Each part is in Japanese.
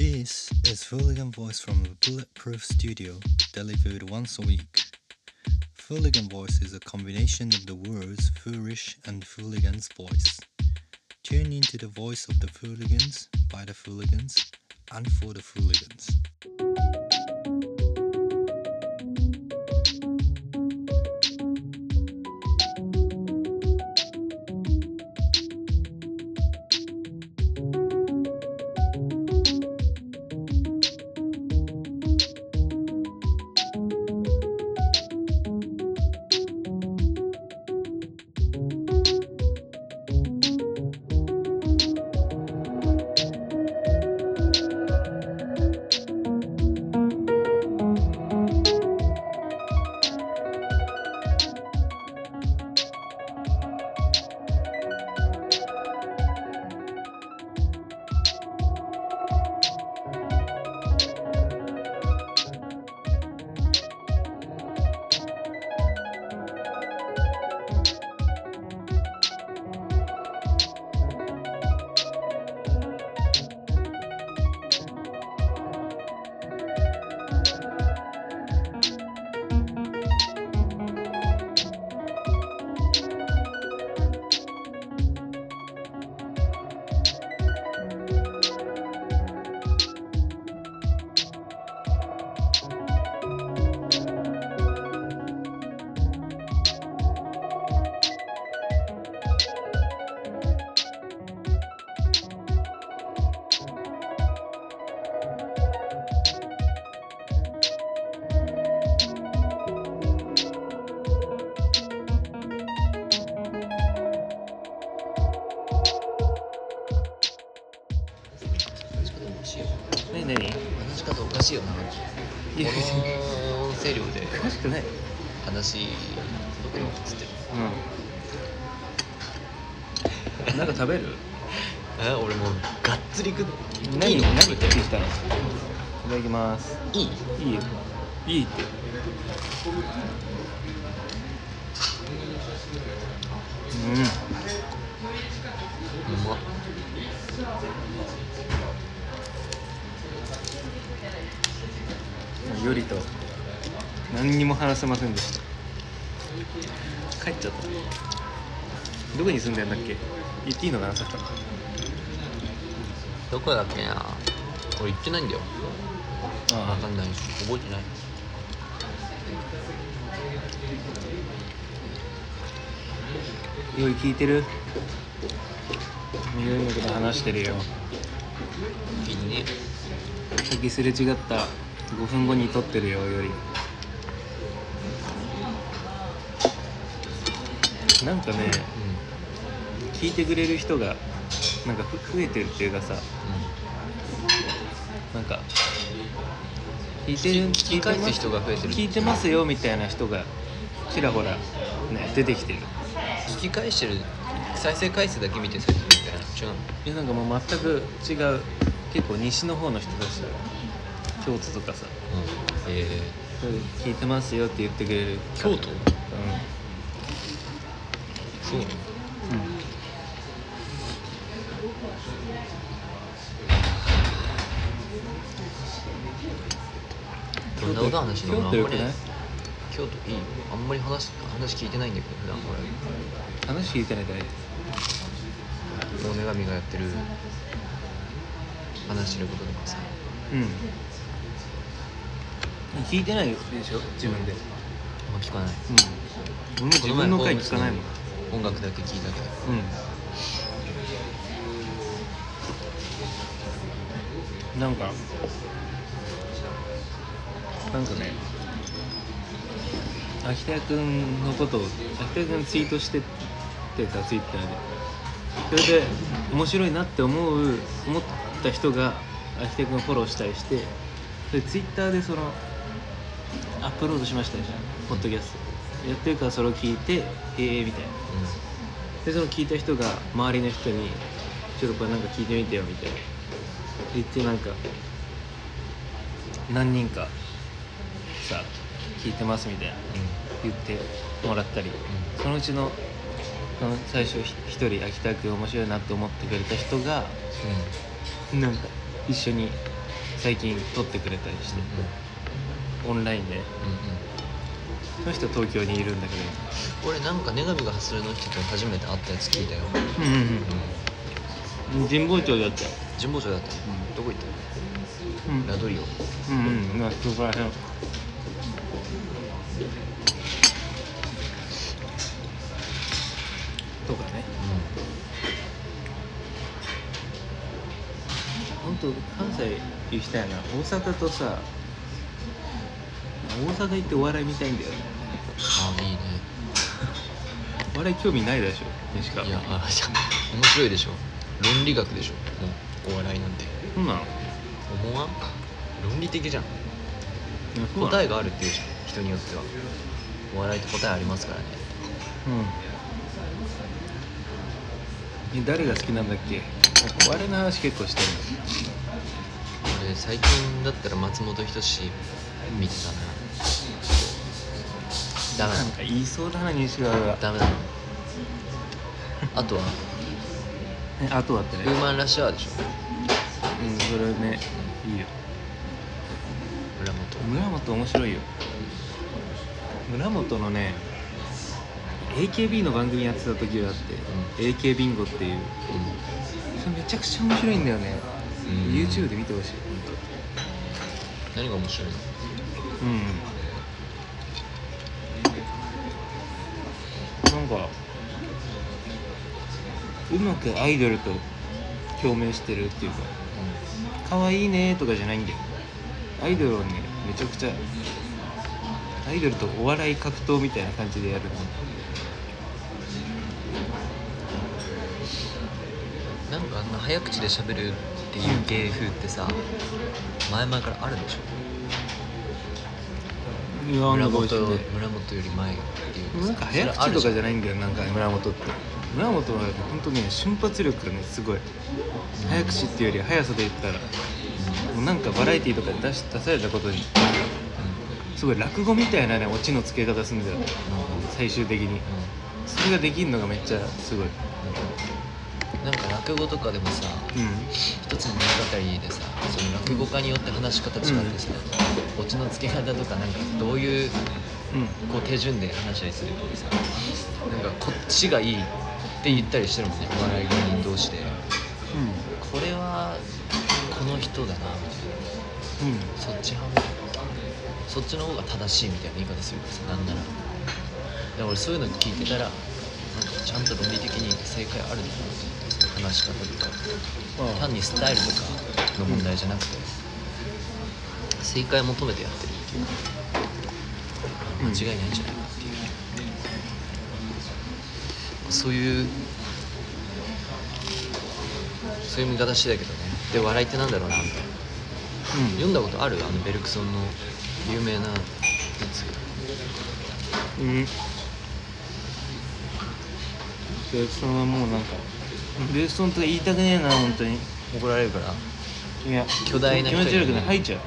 This is Fooligan Voice from the Bulletproof Studio, delivered once a week. Fooligan Voice is a combination of the words foolish and fooligan's voice. Tune into the voice of the fooligans, by the fooligans, and for the fooligans. の音声量で詳しくない。話届くのっつってうん。なんか食べる？え俺もうがっつり食っ何いいの？何？食ってきたの？いただきます。いい？いいよ。いいって。うまっ。うんよりと。何にも話せませんでした。帰っちゃった。どこに住んでんだっけ。言っていいのかなさっきどこだっけな。俺行ってないんだよ。あ分かんないし。覚えてない。より聞いてる？よりのこと話してるよ。いいね。さっきすれ違った5分後に撮ってるよより。なんかね聞いてくれる人がなんかふ増えてるっていうかさなんか聞いてる聞き聞き返す人が増えてる。聞いてますよみたいな人がちらほらね出てきてる。うん聞き返してる。再生回数だけ見てそうやってるみたいな違うの。いやなんかもう全く違う。結構西の方の人だし京都とかさうん。えそれで聞いてますよって言ってくれる。京都？うん。ー、そう。なのどんなこと話すの京都よくない？あんまり京都いい。よあんまり話話聞いてないんだけど普段。俺話聞いてないから大女神がやってる話してることとかさ。うん聞いてないでしょ？自分で。あんま聞かない。うん。自分の回聞かないもん。音楽だけ聞いたけ。どうん。なんかなんかね秋田君のことを秋田君ツイートしててさツイッターで。それで面白いなって思う思った人が秋田君をフォローしたりしてでツイッターでそのプロードしましたじゃんポッドキャスト。やってるからそれを聞いて「へえ」みたいな。でその聞いた人が周りの人に「ちょっとこれなんか聞いてみてよ」みたいな。言ってなんか何人かさ聞いてますみたいな。言ってもらったり。そのうちの最初ひ一人秋田君面白いなって思ってくれた人がなんか一緒に最近撮ってくれたりしてオンラインで。うんうん。その人東京にいるんだけ俺なんか女神が発するの人と初めて会ったやつ聞いたよ、どうんうん。神保町だった。よ神保町だった。の、うん。どこ行ったうん。のラドリオうんうん。まあそこら辺。とかね。本当関西行きたいな。大阪とさ大阪行ってお笑い見たいんだよね。ああいいね。お笑い興味ないでしょ西川。いやあいや面白いでしょ。論理学でしょ。もうお笑いなんて。そうなの？思わん？論理的じゃん。答答えがあるっていうじゃん。人によっては。お笑いって答えありますからね。うん。え誰が好きなんだっけ？お笑いの話結構してる。俺最近だったら松本人志見てたなダメなんか言いそうだな西川がダメなの？あとは？えあとはってね。ウーマンラッシュアワーでしょ？うんそれねいいよ。村本。村本面白いよ。村本のね AKB の番組やってた時があって、AK ビンゴっていう。それめちゃくちゃ面白いんだよね、うん。YouTube で見てほしい。何が面白いの？うんうまくアイドルと共鳴してるっていうか可愛いねとかじゃないんだよ。アイドルをねめちゃくちゃアイドルとお笑い格闘みたいな感じでやるの。なんかあんな早口で喋るっていう芸風ってさ前々からあるんでしょ？いや村本村本より前っていうなんか早口とかじゃないないんだよなんか村本って村本は本当ね瞬発力がねすごい。早口っていうより速さで言ったらもうなんかバラエティーとかで出し出されたことにすごい落語みたいなねオチのつけ方するんだよ。最終的に。それができるのがめっちゃすごい。なんか落語とかでもさうん。一つの物語でさその落語家によって話し方違ってさ、オチのつけ方とかなんかどういううん。こう手順で話したりするとさなんかこっちがいいって言ったりしてるもんね。お笑い芸人同士で。これはこの人だなみたいな。うん。うんそっち派。そっちの方が正しいみたいな言い方するからさなんなら。で俺そういうの聞いてたらなんかちゃんと論理的に正解あるんだな話し方とか。単にスタイルとかの問題じゃなくて。正解求めてやってるっていう。か間違いないんじゃないかっていうそういうそういう見方してたけどね。で笑いってなんだろうなみたいな。読んだことある？あのベルクソンの有名なやつ。うん。ベルソンはもうなんかベルソンとか言いたくねえな本当に。怒られるから。いや巨大な気人持ち悪くない。吐いちゃう。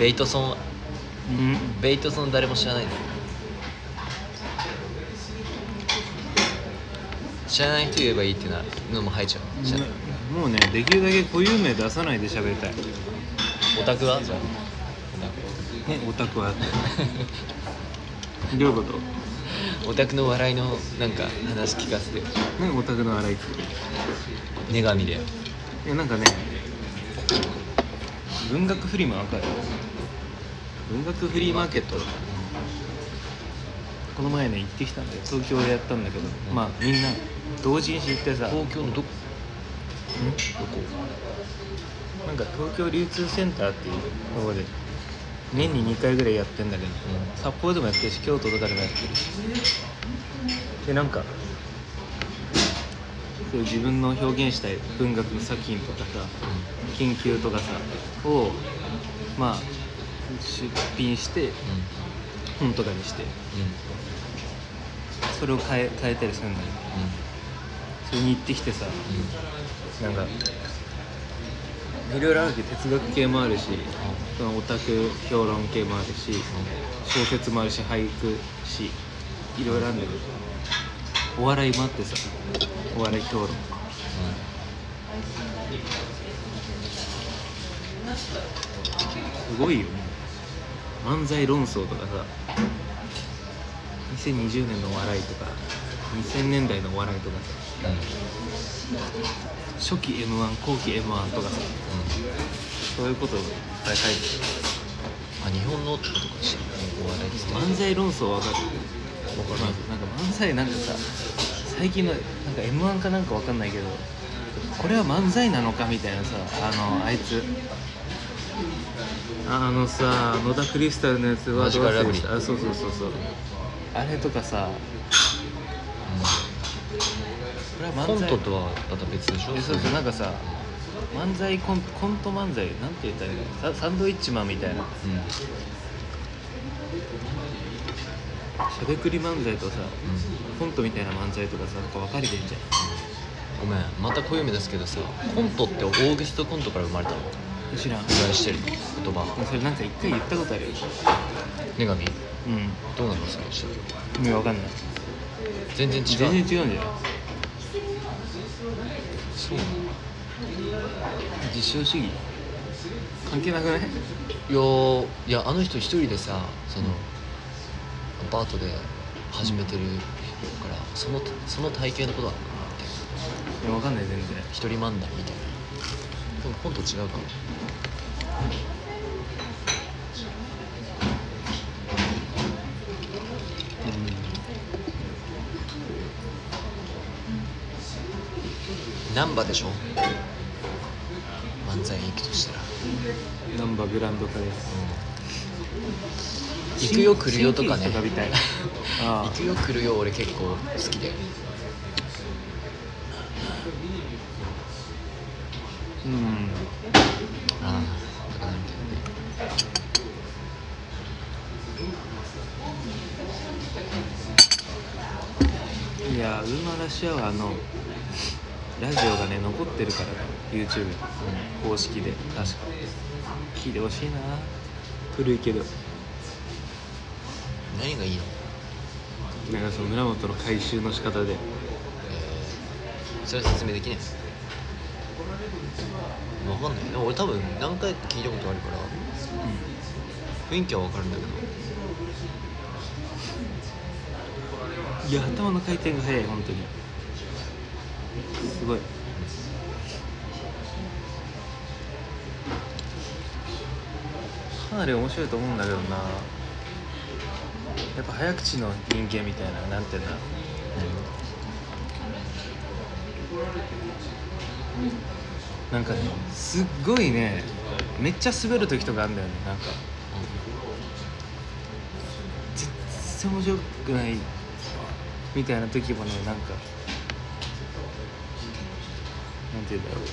ベイトソンうん、うん。ベイトソン誰も知らないんだよ知らない人言えばいいっていうのも入っちゃう。知らない。もうねできるだけ固有名出さないで喋りたい。オタクは？じゃあねオタクは。どういうこと？オタクの笑いのなんか話聞かせて。よ何オタクの笑いって女神で。いやなんかね文学フリマわかる？文学フリーマーケット。この前ね行ってきたんだよ。東京でやったんだけど、うん。まあみんな同時に行ってさ東京のどこ？ん？どこ？なんか東京流通センターっていう。ところで？年に2回ぐらいやってんだけど、札幌でもやってるし京都とかでもやってる。しでなんか？そういう自分の表現したい文学の作品とかさ研究とかさをまあ出品して本とかにして。それを変え変えたりするんだけどそれに行ってきてさなんかいろいろあるけど哲学系もあるしそのオタク評論系もあるし小説もあるし俳句しいろいろあるんだけどお笑いもあってさお笑い評論。すごいよ漫才論争とかさ2020年のお笑いとか2000年代のお笑いとかさ初期 m 1後期 m 1とか。さそういうことをいっぱい書いてあ日本のってことかしら。お笑いでする漫才論争わかる。わかる。なんか漫才なんかさ最近のなんか m 1かなんかわかんないけどこれは漫才なのかみたいなさあのあいつ。あのさ野田クリスタルのやつはマジカルラブリー。あそうそうそうそう。あれとかさこれはコントとはまた別でしょ？えそうそうなんかさ漫才コンコント漫才なんて言ったらいいの？ササンドイッチマンみたいな。うん。しゃべくり漫才とさコントみたいな漫才とかさなんか分かれてんじゃごめん。また暦ですけどさコントってオーゲストコントから生まれたの？ん知らん。由来してる言葉。それなんか一回言ったことあるよ。女神。うん。どうなの？それ知ってる？意味わかんない。全然違う。全然違うんじゃない？そうなの実証主義？関係なくない？いやーいやあの人一人でさそのアパートで始めてるからそのその体型のことなのかなって。いやわかんない全然。一人漫談みたいな。でもコント違うかも難波でしょ漫才行くとしたら。ナンバーグランド化です。行くよ来るよとかね。新喜劇とかみたい。あ行くよ来るよ俺結構好きで。うん。ああだからみたいなねいやウーマンラッシュアワーのラジオがね残ってるから YouTube 公式で。確か聞いてほしいな。古いけど。何がいいの？なんかその村本の回収の仕方で。えーそれは説明できない。わかんない。でも俺多分何回か聞いたことあるから雰囲気はわかるんだけど。いや頭の回転が速い本当に。すごい。かなり面白いと思うんだけどな。やっぱ早口の人間みたいななんていうんだ。なんかねすっごいねめっちゃ滑る時とかあるんだよねなんか。全然面白くないみたいな時もねなんか。てだろう。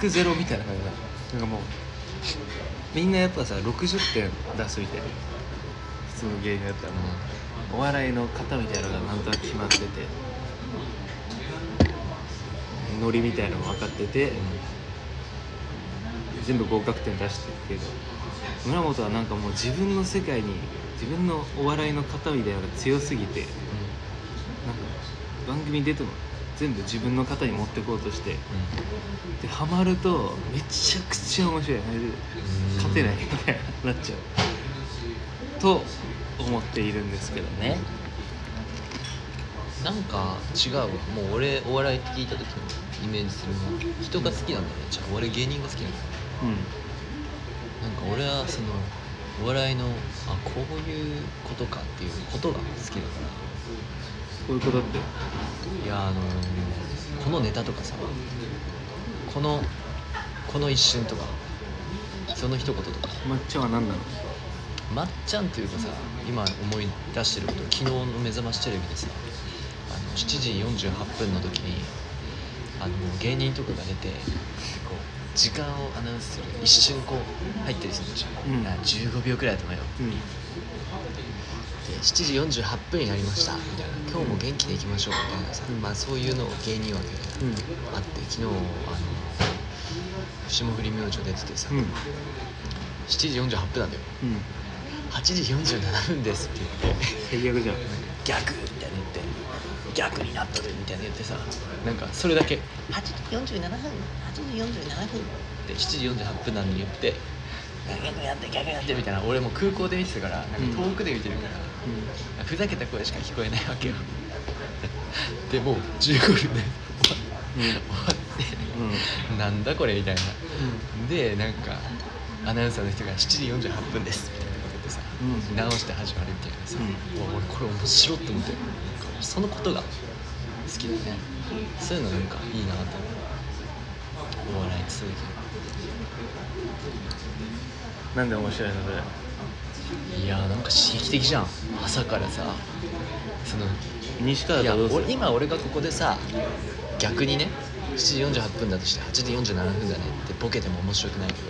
100ゼロみたいな感じだ。なんかもうみんなやっぱさ60点出すみたいな普通の芸人だったらもうお笑いの型みたいなのがなんとなく決まってて。ノリみたいなのも分かってて、全部合格点出してるけど。村本はなんかもう自分の世界に自分のお笑いの型みたいなのが強すぎて。番組出ても全部自分の型に持ってこうとしてでハマるとめちゃくちゃ面白い。勝てないみたいになっちゃう。と思っているんですけどね。なんか違うわ。もう俺お笑いって聞いた時のイメージするの。は人が好きなんだよね。じゃあ俺芸人が好きなんだようん。なんか俺はそのお笑いのあこういうことかっていうことが好きだからこういうことって。いやあのこのネタとかさこのこの一瞬とかその一言とか。抹茶は何なの？まっちゃんというかさ今思い出してること昨日の「目覚ましテレビ」でさあの7時48分の時にあの芸人とかが出てこう時間をアナウンスする一瞬こう入ったりするでしょ、うん。いや15秒くらいだと思うよ。うん。で7時48分になりました。みたいな。今日も元気でいきましょう。みたいな。さ、うんまあ、そういうのを芸人枠でうんあって昨日あの霜降り明星出ててさ、うん。7時48分なんだよ。うん。8時47分ですって言って。最悪じゃん。逆みたいな言って逆になっとるみたいな言ってさ。なんかそれだけ。8時47分。8時47分。って7時48分なのに言って。逆にやって逆にやってみたいな。俺もう空港で見てたからなんか遠くで見てるから、ふざけた声しか聞こえないわけよ。でもう15分で終わうん終わってうん。なんだこれみたいな。でなんかアナウンサーの人が7時48分です。みたいなこと言ってさうん。直して始まるみたいなさ、うん。俺これ面白いって思ってそのことが好きだね。そういうのなんかいいなと思うお笑いってそういうなんで面白いのそれ？いやーなんか刺激的じゃん。朝からさ。その西川いやとどうする？俺今俺がここでさ逆にね7時48分だとして8時47分だねってボケても面白くないけど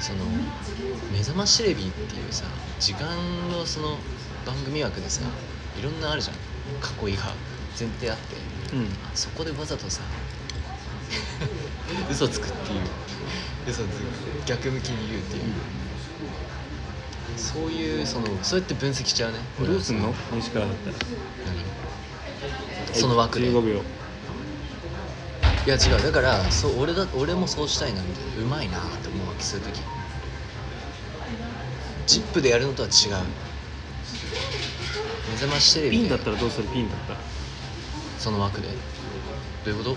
その「目覚ましテレビ」っていうさ時間のその番組枠でさいろんなあるじゃん。囲いが前提あって。うん。そこでわざとさ 嘘つくっていう。嘘つく。逆向きに言うっていうそういうそのそうやって分析しちゃうね。どうすんの？西川だったら。何？その枠で。15秒。いや違う。だからそう俺だ俺もそうしたいなみたいな。うまいなって思うわけそういう時。チップでやるのとは違う。目覚ましテレビで。ピンだったらどうする？ピンだったら。その枠で。どういうこと？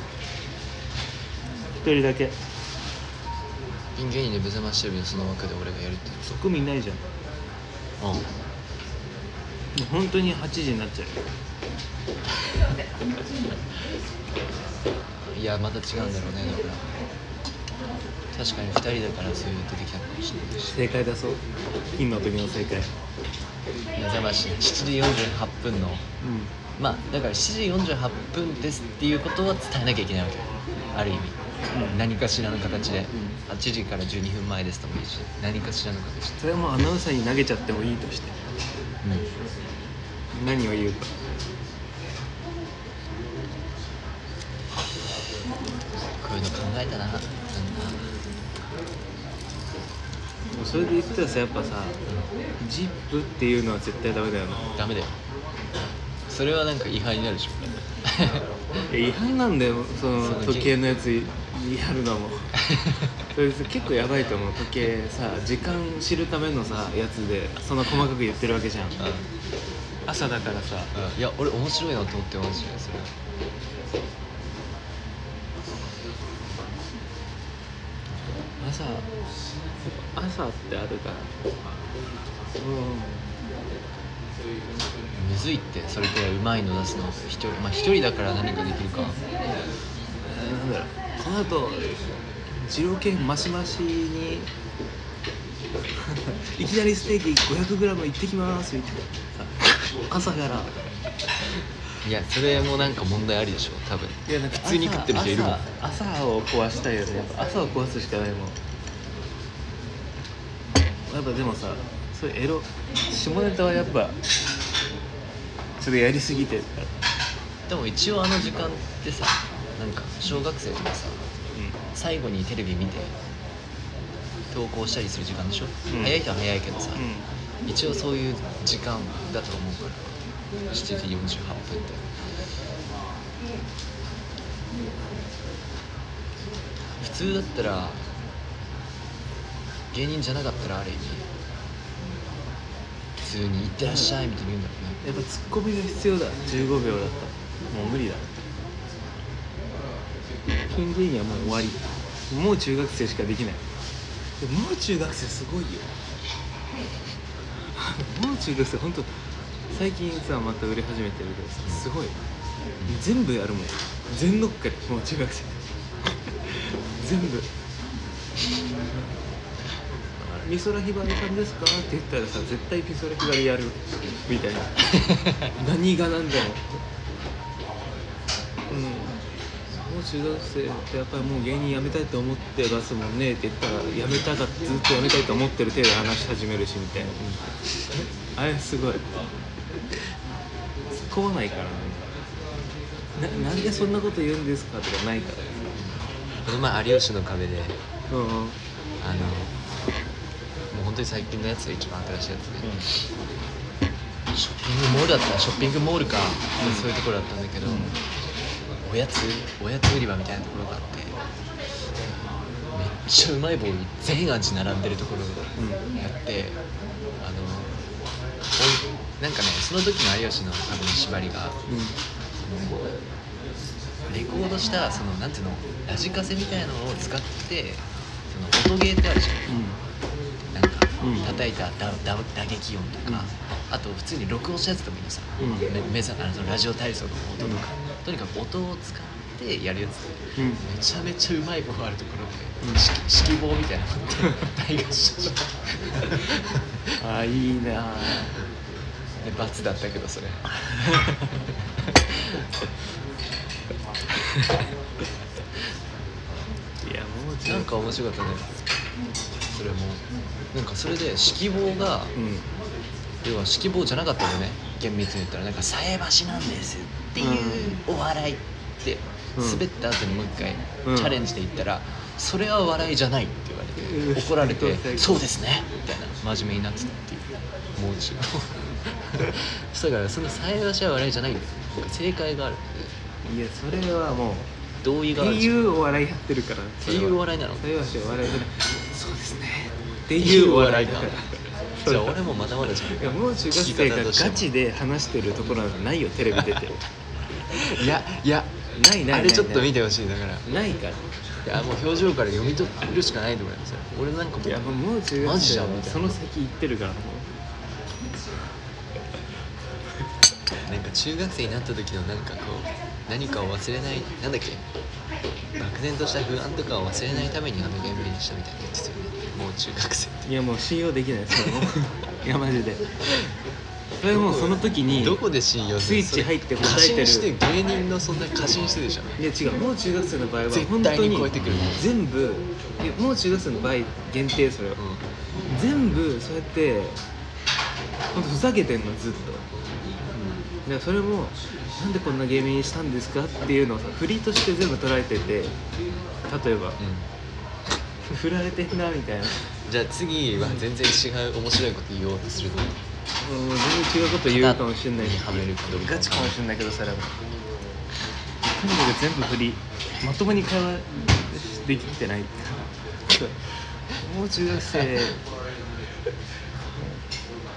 一人だけ。ピン芸人で目覚ましテレビのその枠で俺がやるってこ見ないじゃん。もうん。う本当に8時になっちゃうよ。いやまた違うんだろうねだから。確かに2人だからそういう出てきたのかもしれないし。正解出そう。ピンの時の正解。目覚まし7時48分の。うまあだから7時48分ですっていうことは伝えなきゃいけないわけ。よある意味、うん。何かしらの形で、ん8時から12分前ですともいいし何かしらの形で、それはもうアナウンサーに投げちゃってもいいとして。何を言うか。こういうの考えたな。なんかもうそれで言ったらさやっぱさ「ジップっていうのは絶対ダメだよな。ダメだよ。それはなんか違反になるでしょ。いや違反なんだよ。その時計のやつやるのも。それ結構やばいと思う。時計さ時間知るためのさやつでそんな細かく言ってるわけじゃん。う朝だからさ。ん、うん、いや俺面白いなと思ってマジでそれ。朝朝ってあるから。うん。むずいって。それくらいうまいの出すの。一人まあ一人だから何かできるか。えーなんだろうこの後二郎系マシマシに いきなりステーキ 500g 行ってきますみたいなさ朝からいやそれもなんか問題ありでしょ多分。いやなんか普通に食ってる人いるもん。朝朝を壊したいよね。やっぱ朝を壊すしかないもん。やっぱでもさそういうエロ下ネタはやっぱちょっとやりすぎてるから。でも一応あの時間ってさなんか小学生とかさ最後にテレビ見て投稿したりする時間でしょ、うん。早い人は早いけどさ、うん、一応そういう時間だと思うから。7時48分って。普通だったら芸人じゃなかったらある意味普通に「いってらっしゃい」みたいに言うんだろうね。やっぱツッコミが必要だ。15秒だったら。もう無理だピン芸人はもう終わり。もう中学生しかできない。でももう中学生すごいよ。もう中学生本当最近さまた売れ始めてるけどさ。すごい。全部やるもん。全乗っかり。もう中学生。全部。美空ひばりさんですか？って言ったらさ絶対美空ひばりやる。みたいな。何が何でも中学生ってやっぱりもう芸人辞めたいと思ってますもんねって言ったら辞めたかずっと辞めたいと思ってる手で話し始めるしみたいな、あれすごい。突っ込まないからね。ななんでそんなこと言うんですかとかないかこの前有吉の壁で。らうんうん。あのもう本当に最近のやつで一番新しいやつで、ショッピングモールだったらショッピングモールか、そういうところだったんだけど、おやつおやつ売り場みたいなところがあってめっちゃうまい棒全味並んでるところがあって、あのおいなんかねその時の有吉の多分縛りがレコードしたそのなんていうのラジカセみたいなのを使ってその音ゲーってあるじゃん。なんかうん。叩いた打打打撃音とか、あと普通に録音したやつでもいいのさ、うん。あのラジオ体操の音とか、とにかく音を使ってやるやつ。うんめちゃめちゃうまい棒があるところで、うん。指揮棒みたいなので大合唱して。ああいいなで罰だったけどそれ。いやもうなんか面白かったね。それも。なんかそれで指揮棒がうん。要は指揮棒じゃなかったよね厳密に言ったらなんか「さえ橋なんです」っていうお笑いってうん。滑った後にもう一回うん。チャレンジで言ったら「それは笑いじゃない」って言われうん。て怒られて「最高そうですね」みたいな真面目になってたっていう。もう一度そしたからその「さえ橋は笑いじゃないんだよ正解があるいやそれはもう同意っていがあるじゃんっうお笑いやってるからていうお笑いなの。それは。しお笑いじゃない。そうですね。ってていうお笑いだかからじゃあ俺もまだまだじゃん。いやもう中学生がガチで話してるところなないよテレビ出て。いやいやないないあれちょっと見てほしいだから。ないから。いやもう表情から読み取るしかないと思いますよ。俺なんかもいやもう中学マジじ生はその先行ってるからもなんか中学生になった時のなんかこう何かを忘れないなんだっけ？漠然とした不安とかを忘れないためにあのゲームにしたみたいな言ってたよねもう中学生ういやもう信用できないそれも。いやマジで。それもうその時にどこで信用するスイッチ入って答過えてる信して芸人のそんな過信してるでしょい。や違うもう中学生の場合は本当にに超えてくる全部いやもう中学生の場合限定それを、う全部そうやって本当ふざけてんのずっと。だからそれもなんでこんなゲームにしたんですかっていうのをさ振りとして全部捉えてて例えば。ん振られてんなみたいな。じゃあ次は全然違う面白いこと言おうとするとうん全然違うこと言うかもしれないにはめるかどガチかもしれない。けどそれはとにかく全部振りまともに会話できてないもう中学生。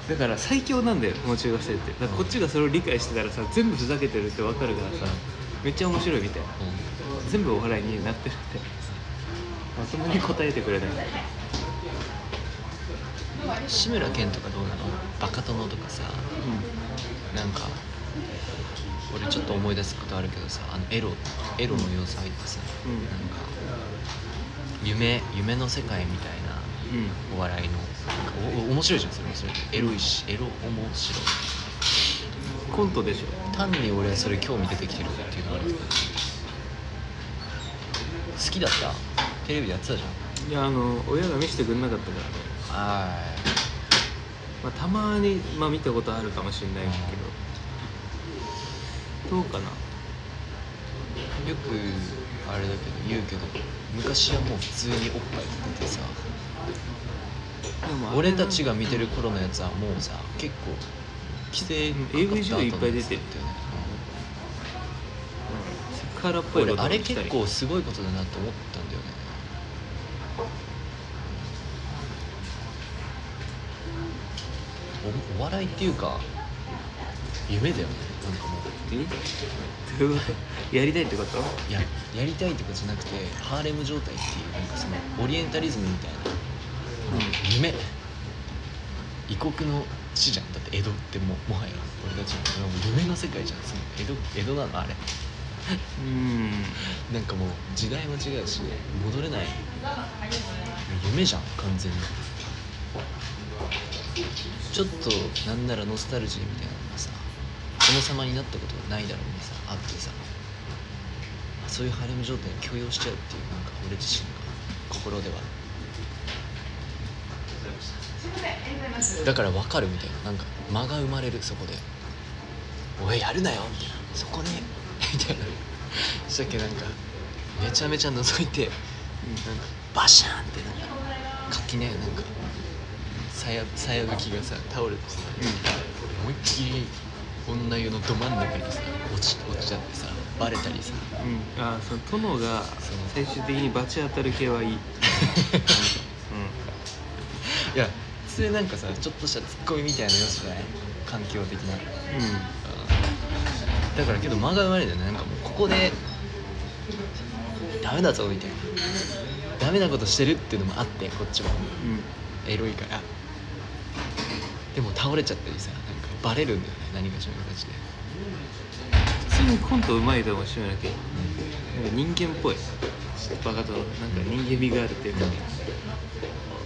だから最強なんだよもう中学生ってだからこっちがそれを理解してたらさ全部ふざけてるって分かるからさめっちゃ面白いみたいな全部お笑いになってるってまともに答えてくれない。うん、志村けんとかどうなの？バカ殿とかさなんか俺ちょっと思い出すことあるけどさあのエロエロの要素入ってさ、うん。なんか夢夢の世界みたいなうん。お笑いのなんかおお面白いじゃんそれ。もそれでエロいしエロ面白い。コントでしょ。単に俺はそれ興味出てきてるっていうのがある。けど好きだった？テレビでやってたじゃん。いやあの親が見せてくれなかったからね。はまあ、たまに、まあ、見たことあるかもしれないけど。どうかな。いよくあれだけど言うけど昔はもう普通におっぱい出てさ。でも俺たちが見てる頃のやつはもうさ結構規制 AV 女優いっぱい出てるやつだよね。うん。セクハラっぽいあれ結構すごいことだなって思ったんだよねおお笑いっていうか夢だよね。なんかもう。え？どういうことやりたいってこと？いややりたいってことじゃなくてハーレム状態っていうなんかそのオリエンタリズムみたいな、夢。異国の地じゃん。だって江戸ってももはや俺たちの夢の世界じゃん。その江戸江戸なのあれ。うん。なんかもう時代も違うし戻れない。夢じゃん完全にちょっとなんならノスタルジーみたいなのがさ殿様になったことがないだろうにさあってさそういうハレム状態を許容しちゃうっていうなんか俺自身が心では。だから分かるみたいななんか間が生まれるそこで「おいやるなよ」みたいな「そこね」みたいな。したっけなんかめちゃめちゃ覗いてなんかバシャーンってなんか垣根なんかさやさや吹きがさ倒れてさ思いっきり女湯のど真ん中にさ落ち落ちちゃってさバレたりさ。うん。あその殿が最終的に罰当たる系はいい。うん。いや普通なんかさちょっとしたツッコミみたいな要素じゃない？環境的な。だからけど間が生まれるよねなんかもうここでダメだぞみたいな。ダメなことしてるっていうのもあってこっちはうん。エロいからでも倒れちゃったりさなんかバレるんだよね何かしらの形で、普通にコントうまいと思うしめなきゃなんか人間っぽい。バカとなんか人間味があるっていうか、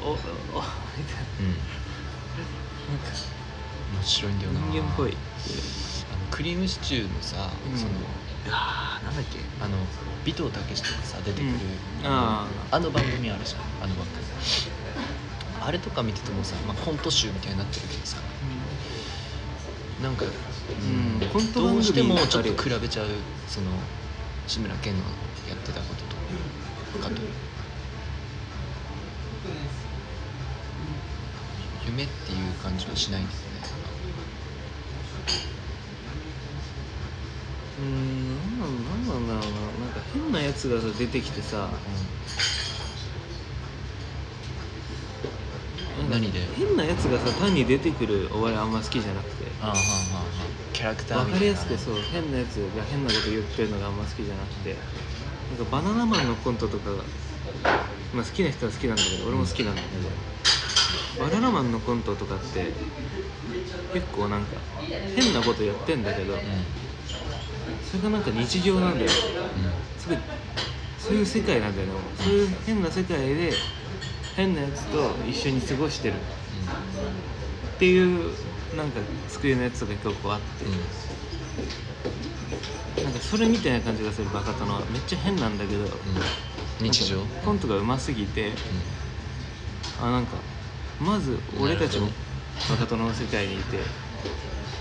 おおおみたいうん。ななんか面白いんだよな。人間っぽい。あのクリームシチューのさ、うん。そのあーなんだっけ。あの尾藤武史とかさ出てくる、うん。ああの番組あるじゃんあの番組あれとか見ててもさ、まあ、コント集みたいになってるけどさ。なんか、うん。コントどうしてもちょっと比べちゃうその志村けんのやってたこととか。と夢っていう感じはしないんだよね。うーん。なんなんだろうな。なんか変なやつがさ出てきてさ。なんか何で？変なやつがさ単に出てくるお笑いあんま好きじゃなくて。ああはあはあはあキャラクターみたいな分かりやすくそう変なやつが変なこと言ってるのがあんま好きじゃなくて。なんかバナナマンのコントとかが、まあ、好きな人は好きなんだけど俺も好きなんだけど。バナナマンのコントとかって結構なんか変なことやってんだけどうそれがなんか日常なんだよ。んうん。すごいそういう世界なんだよねそういう変な世界で変なやつと一緒に過ごしてる。っていうなんか救いのやつとか結構あって、うん。なんかそれみたいな感じがするバカ殿はめっちゃ変なんだけど、うん。日常？コントがうますぎて。あなんかまず俺たちもバカ殿の世界にいて。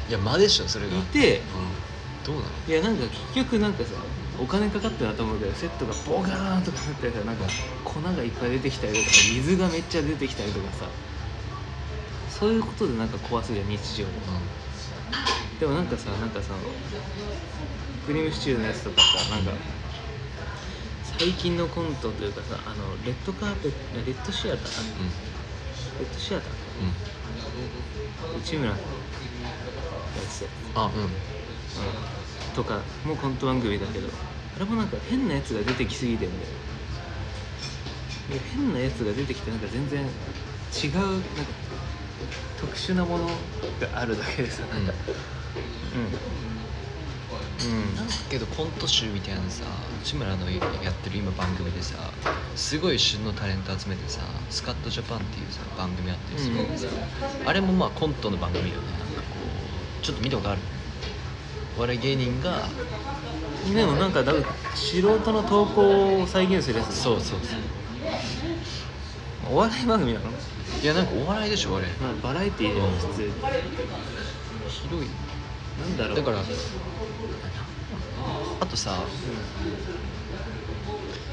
いや間でしょそれが。いて。うん。どうなの？いやなんか結局なんかさお金かかってるなと思うけどセットがボガーンとかなってさなんか粉がいっぱい出てきたりとか水がめっちゃ出てきたりとかさそういうことでなんか壊すじゃん日常ででもなんかさなんかさクリームシチューのやつとかさなんか最近のコントというかさあのレッドカーペットレッドシアター？レッドシアター？かうん。うん内村のやつ。であうん。うん。とかもコント番組だけどあれもなんか変なやつが出てきすぎてんだよで変なやつが出てきてなんか全然違うなんか特殊なものがあるだけでさなんか。うん。うん、なんかけどコント集みたいなのさ内村のやってる今番組でさすごい旬のタレント集めてさ「スカットジャパン」っていうさ番組あったりするん。でさ、あれもまあコントの番組だよね。なんかこうちょっと見たことある。お笑い芸人がでもなんかだ素人の投稿を再現するやつそうそうそう。お笑い番組なの、いやなんかお笑いでしょあれ。まあ、バラエティーじゃん。普通にひどい。なんだろうだからあとさ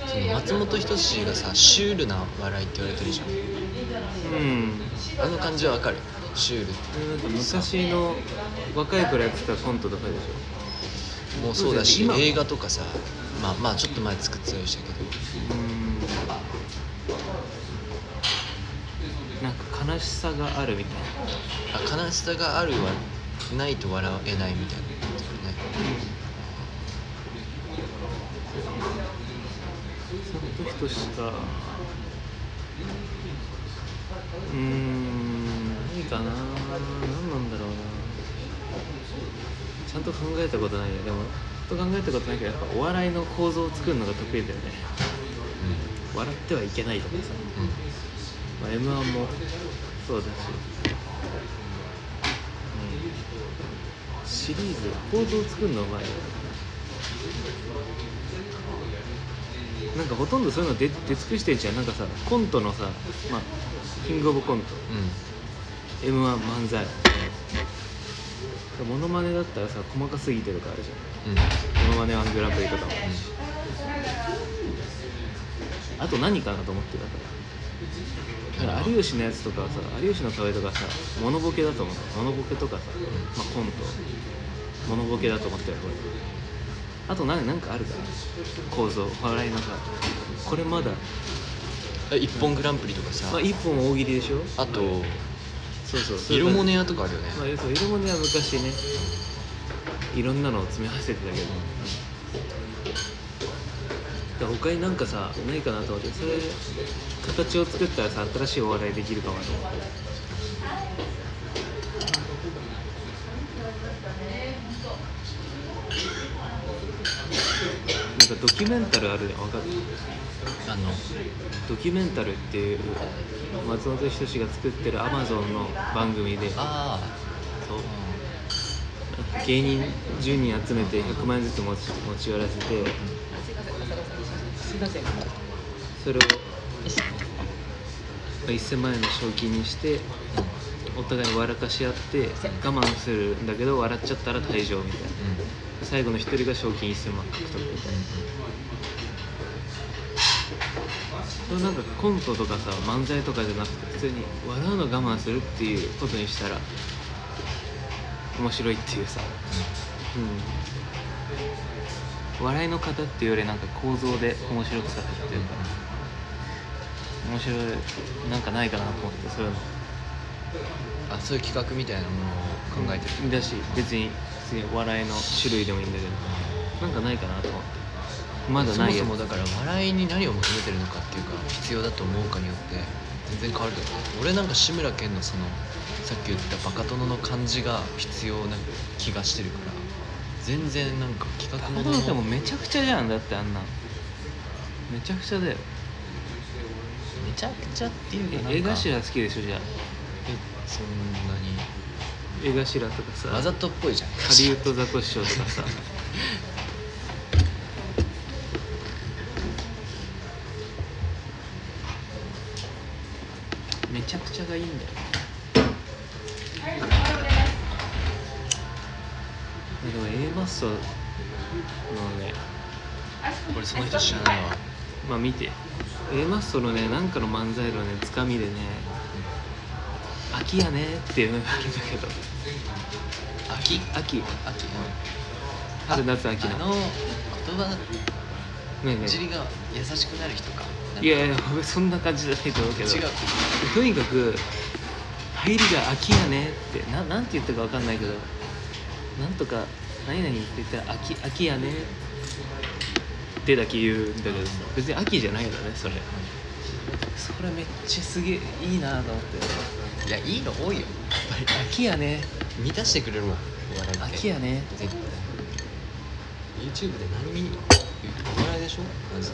その松本人志がさシュールな笑いって言われてるじゃん。うん。あの感じはわかる。シュールって昔の若い頃やってたコントとかでしょ？もうそうだし今映画とかさまあまあちょっと前作ってたりしたけど。うん。なんか悲しさがあるみたいな。あ悲しさがあるはないと笑えないみたいなことだよね。その時としたうーん何かな何なんだろうなちゃんと考えたことないよ。でもちゃんと考えたことないけどやっぱお笑いの構造を作るのが得意だよね。笑ってはいけないとかさ、うん。うんまあ、m 1もそうだし、うん、シリーズ構造を作るのうまいよ。なんかほとんどそういうの出出尽くしてんじゃん。なんかさコントのさ、まあ、キングオブコント。m 1漫才モノマネだったらさ細かすぎてとかあるじうん。うん。ゃんモノマネワングランプリとかも。あるしあと何かなと思ってたから。だから有吉のやつとかはさ有吉の壁とかさモノボケだと思う。モノボケとかさ、まあ、コント。モノボケだと思ってるこれあと何なんかあるかな？構造。笑いのさこれまだ、え一本グランプリとかさ。まあ、一本大喜利でしょ？あとそうそう。それ色モネ屋とかあるよね。まあ、そう色モネは昔ねいろんなのを詰め合わせてたけど。で他になんかさないかなと思ってそれ形を作ったらさ新しいお笑いできるかもと思って。なんかドキュメンタルあるじゃん分かる？あの。ドキュメンタルっていう松本人志が作ってるアマゾンの番組で。あそう。あ芸人10人集めて100万円ずつ持ち持ち寄らせて。それを1000万円の賞金にしてお互い笑かし合って我慢するんだけど笑っちゃったら退場みたいな。最後の1人が賞金1000万獲得みたいなそれなんかコントとかさ漫才とかじゃなくて普通に笑うの我慢するっていうことにしたら面白いっていうさ。うん。笑いの方っていうよりなんか構造で面白くさせるっていうか面白いなんかないかなと思ってそういうの。あそういう企画みたいなものを考えてる。だし別に普通に笑いの種類でもいいんだけどなんかないかなと思ってまだないそもそもだから笑いに何を求めてるのかっていうか必要だと思うかによって全然変わるけど俺なんか志村けんのそのさっき言ったバカ殿の感じが必要な気がしてるから全然なんか企画もの殿でもめちゃくちゃじゃん。だってあんな。んめちゃくちゃだよ。めちゃくちゃっていうかな絵頭好きでしょじゃあ。えそんなに。絵頭とかさ。わざとっぽいじゃん。ハリウッドザコシショウとかさ めちゃくちゃがいいんだよ。でも A マッソのね俺その人知らないわ。まあ見て。A マッソのねなんかの漫才のねつかみでね「秋やね」っていうのがあるんだけど。秋秋秋春夏秋の。あの言葉ねえね尻が優しくなる人か。えいやいや俺そんな感じじゃないと思うけど。違う。とにかく入りが秋やねって。ななんて言ったかわかんないけど。なんとか何々って言ったら秋秋やね。ってだけ言うんだけど別に秋じゃないからねそれ。それめっちゃすげえいいなと思って。いやいいの多いよ。やっぱり秋やね。満たしてくれるもん。お笑いって秋やね。絶対 YouTube で何見にお笑いでしょ？まず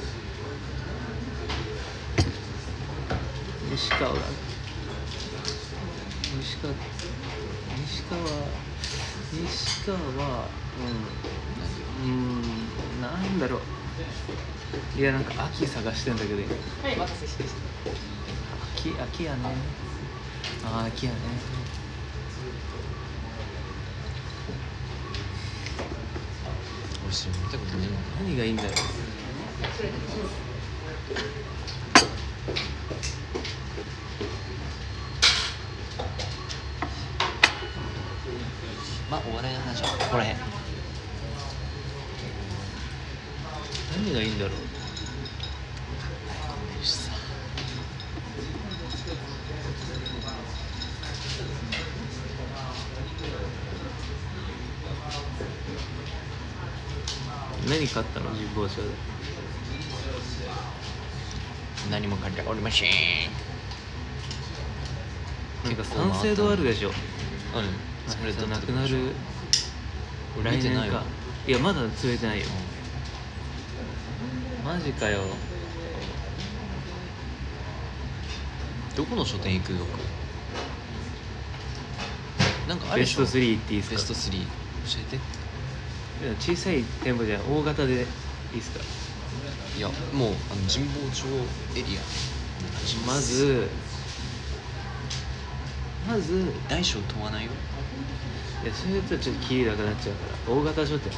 西川が西川西川西川はうんうん。なんだろう。いやなんか秋探してんだけどはい、お待たせしました。秋秋やねあー秋やね何がいいんだろうまあお笑いの話はここらへん何がいいんだろう何買ったの神保町で何も書いておりませんなんか三省堂ある。でしょうんそれとだなくなる。来年か。いやまだ釣れてないよ。マジかよ。どこの書店行くよなんかあるベスしょ3っていいですか？ベスト3教えて。小さい店舗じゃない大型でいいですか？いやもうあの神保町エリア。まずまず大小問わないよ。いやそれとちょっとキリなくなっちゃうから。大型書店。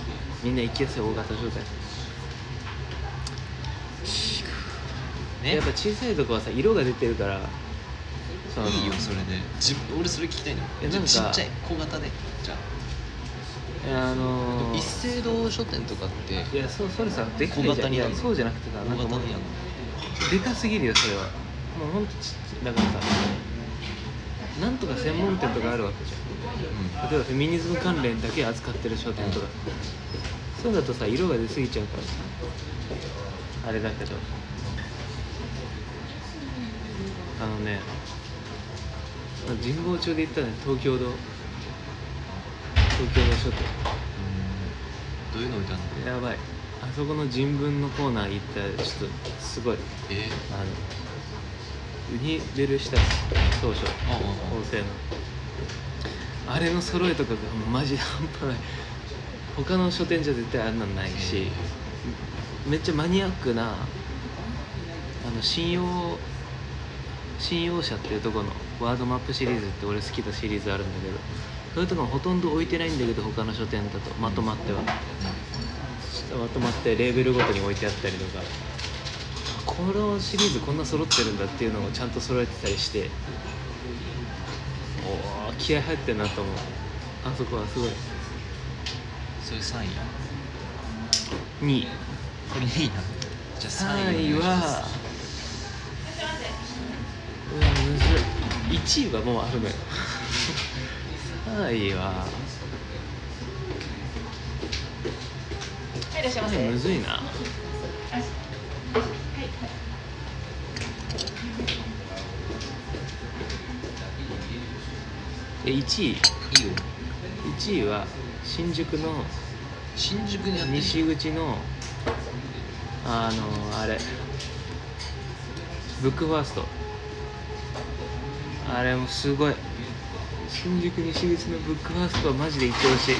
みんな行きやすい大型書店。ね。やっぱ小さいとこはさ色が出てるから。そのいいよそれで。自分俺それ聞きたいの。えなんかちっちゃい小型で。じゃあ。あのー、一斉堂書店とかっていやそうそれさでかいじゃん。小型にやそうじゃなくてさなんかでかすぎるよそれは。もうほんとちっちゃいだからさなんとか専門店とかあるわけじゃん。例えばフェミニズム関連だけ扱ってる書店とか、そうだとさ色が出過ぎちゃうからさ。あれだけど。あのね神保町で行ったね東京堂東京堂書店。うん。どういうの置いてあるの？やばい。あそこの人文のコーナー行ったらちょっとすごい。えあのウニベルシタス当初あああ法政の。あれの揃えとかがマジで半端ない。他の書店じゃ絶対あんなんないしめっちゃマニアックなあの信用信用社っていうところのワードマップシリーズって俺好きなシリーズあるんだけどそういうところほとんど置いてないんだけど他の書店だとまとまっては。まとまってレーベルごとに置いてあったりとかこのシリーズこんな揃ってるんだっていうのをちゃんと揃えてたりして。おお気合入ってんなと思う。あそこはすごい。それ3位や2位。これ2位なのじゃあ3 3位位はうわむずい。1位はもうあるのよ。3位は3位むずいな1位いいよ。1位は新宿の新宿にやって。る西口のあのあれ。ブックファースト。あれもすごい。新宿西口のブックファーストはマジで行ってほしい。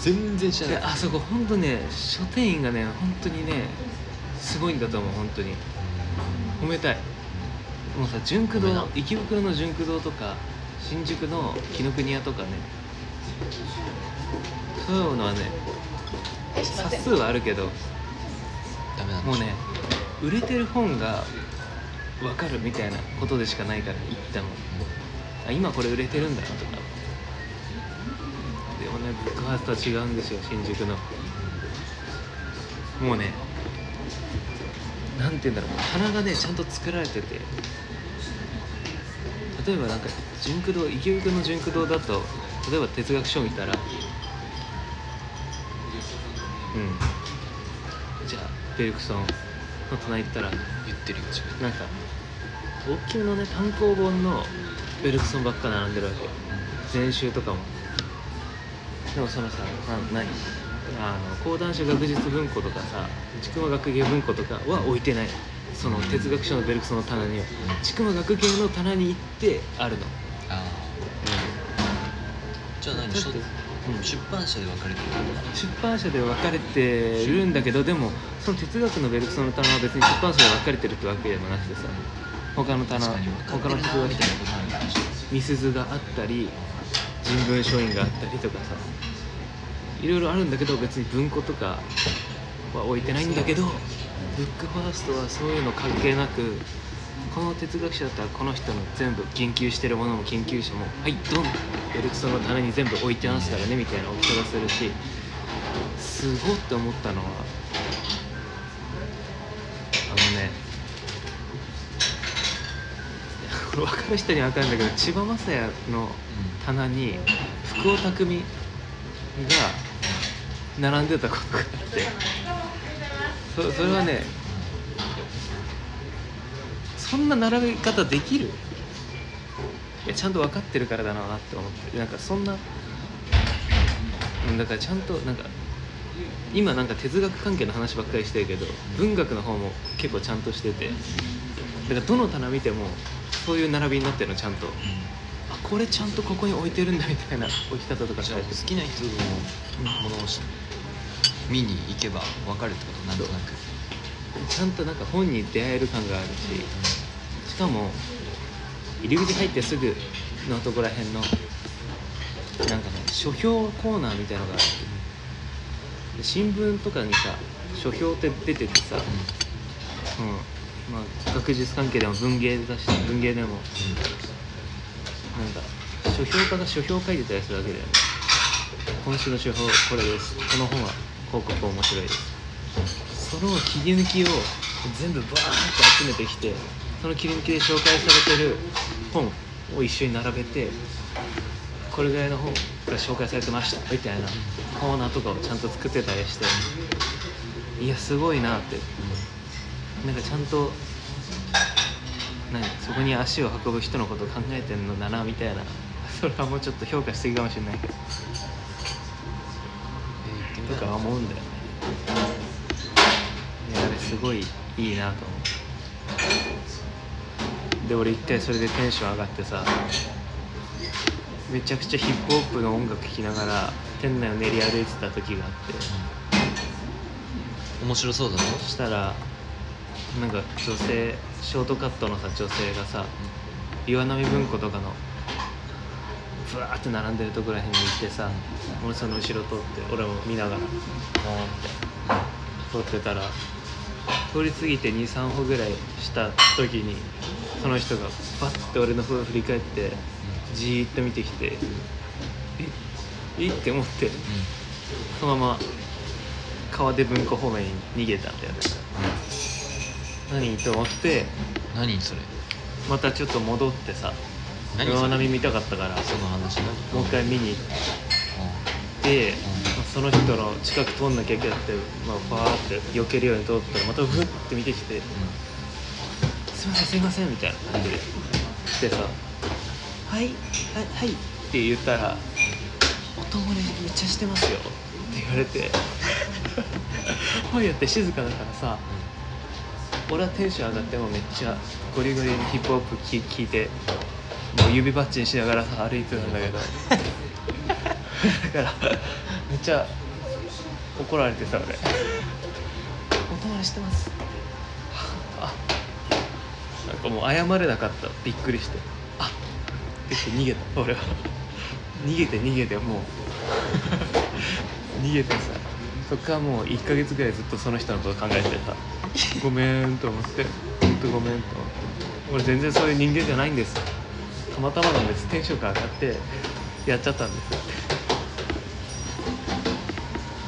全然知らない。であそこ本当ね書店員がね本当にねすごいんだと思う本当に。褒めたいもうさ純駆褒めな。堂池袋の純駆堂とか新宿の紀ノ国屋とかね。そういうのはね冊数はあるけどダメなんでしょ。もうね売れてる本が分かるみたいなことでしかないから言っても。あ今これ売れてるんだなとか。でもねブックファーストは違うんですよ新宿の。もうねなんて言うんだろう。棚がねちゃんと作られてて例えばなんか純駆堂池袋の純駆堂だと例えば哲学書見たらうん。じゃあベルクソンの隣行ったら言ってるよ自分なんか大きめのね単行本のベルクソンばっか並んでるわけ。全集とかも。でもそのさな何あの講談社学術文庫とかさ筑馬学芸文庫とかは置いてない。その哲学書のベルクソンの棚には筑馬学芸の棚に行ってあるの、ああじゃあ何出版社で分かれてる出版社で分かれてるんだけどでもその哲学のベルクソンの棚は別に出版社で分かれてるってわけでもなくてさ他の棚他の哲学なみすずがあったり人文書院があったりとかさいろいろあるんだけど別に文庫とかは置いてないんだけどブックファーストはそういうの関係なくこの哲学者だったらこの人の全部研究してるものも研究者もはいドンベルクソンの棚に全部置いてますからねみたいな置き方するしすごって思ったのはあのねこれ分かる人には分かるん。だけど千葉雅也の棚に福尾匠が並ん。でたことがあってそそれはねそんな並び方できる？いやちゃんと分かってるからだなって思って。なんかそんなだからちゃんとなんか今なんか哲学関係の話ばっかりしてるけど文学の方も結構ちゃんとしててだからどの棚見てもそういう並びになってるのちゃんと。あこれちゃんとここに置いてるんだみたいな置き方とかじゃあ好きな人のものを見に行けば分かるってことなんとなく。ちゃんとなんか本に出会える感があるししかも入り口入ってすぐのとこら辺のなんかね書評コーナーみたいのがあってで新聞とかにさ書評って出ててさまあ、学術関係でも文芸だし文芸でもなんか書評家が書評書いてたりするわけだよね。今週の書評これです。この本は広告面白いです。その切り抜きを全部バーって集めてきてその切り抜きで紹介されてる本を一緒に並べてこれぐらいの本が紹介されてましたみたいなコーナーとかをちゃんと作ってたりしていやすごいなって。なんかちゃんと何そこに足を運ぶ人のこと考えてんのだなみたいな。それはもうちょっと評価しすぎかもしれないけど、とか思うん。だよねあれすごいいいなと思う。で俺一回それでテンション上がってさめちゃくちゃヒップホップの音楽聴きながら店内を練り歩いてた時があって。面白そうだぞそしたらなんか女性ショートカットのさ女性がさ岩波文庫とかのふわーって並んでるところらへんに行ってさ俺その後ろ通って俺も見ながらポーンって通ってたら通り過ぎて23歩ぐらいした時にその人がバッて俺の方を振り返ってじーっと見てきてええって思ってそのまま川出文庫方面に逃げたんだよね。何？と思って何それ？またちょっと戻ってさ岩波見たかったからその話何もう一回見に行って、まあその人の近く通んなきゃいけなくて、まあ、バーって避けるように通ったらまたブッて見てきて「すいませんすいません」みたいな感じで来てさ「はいはいはい」って言ったら「音漏れめっちゃしてますよ」って言われて「はい」やって静かだからさ俺はテンション上がってもめっちゃゴリゴリにヒップホップ聴聴いてもう指バッチンしながらさ歩いてたんだけど。だからめっちゃ怒られてさ俺「音割れしてます」あなんかもう謝れなかった。びっくりして「あっ」って言って逃げた。俺は。逃げて逃げてもう。逃げてさ。そっからもう1ヶ月ぐらいずっとその人のこと考えてさごめんと思って。ほんとごめんと思って。俺全然そういう人間じゃないんですたまたまなんです。テンションが上がってやっちゃったんです。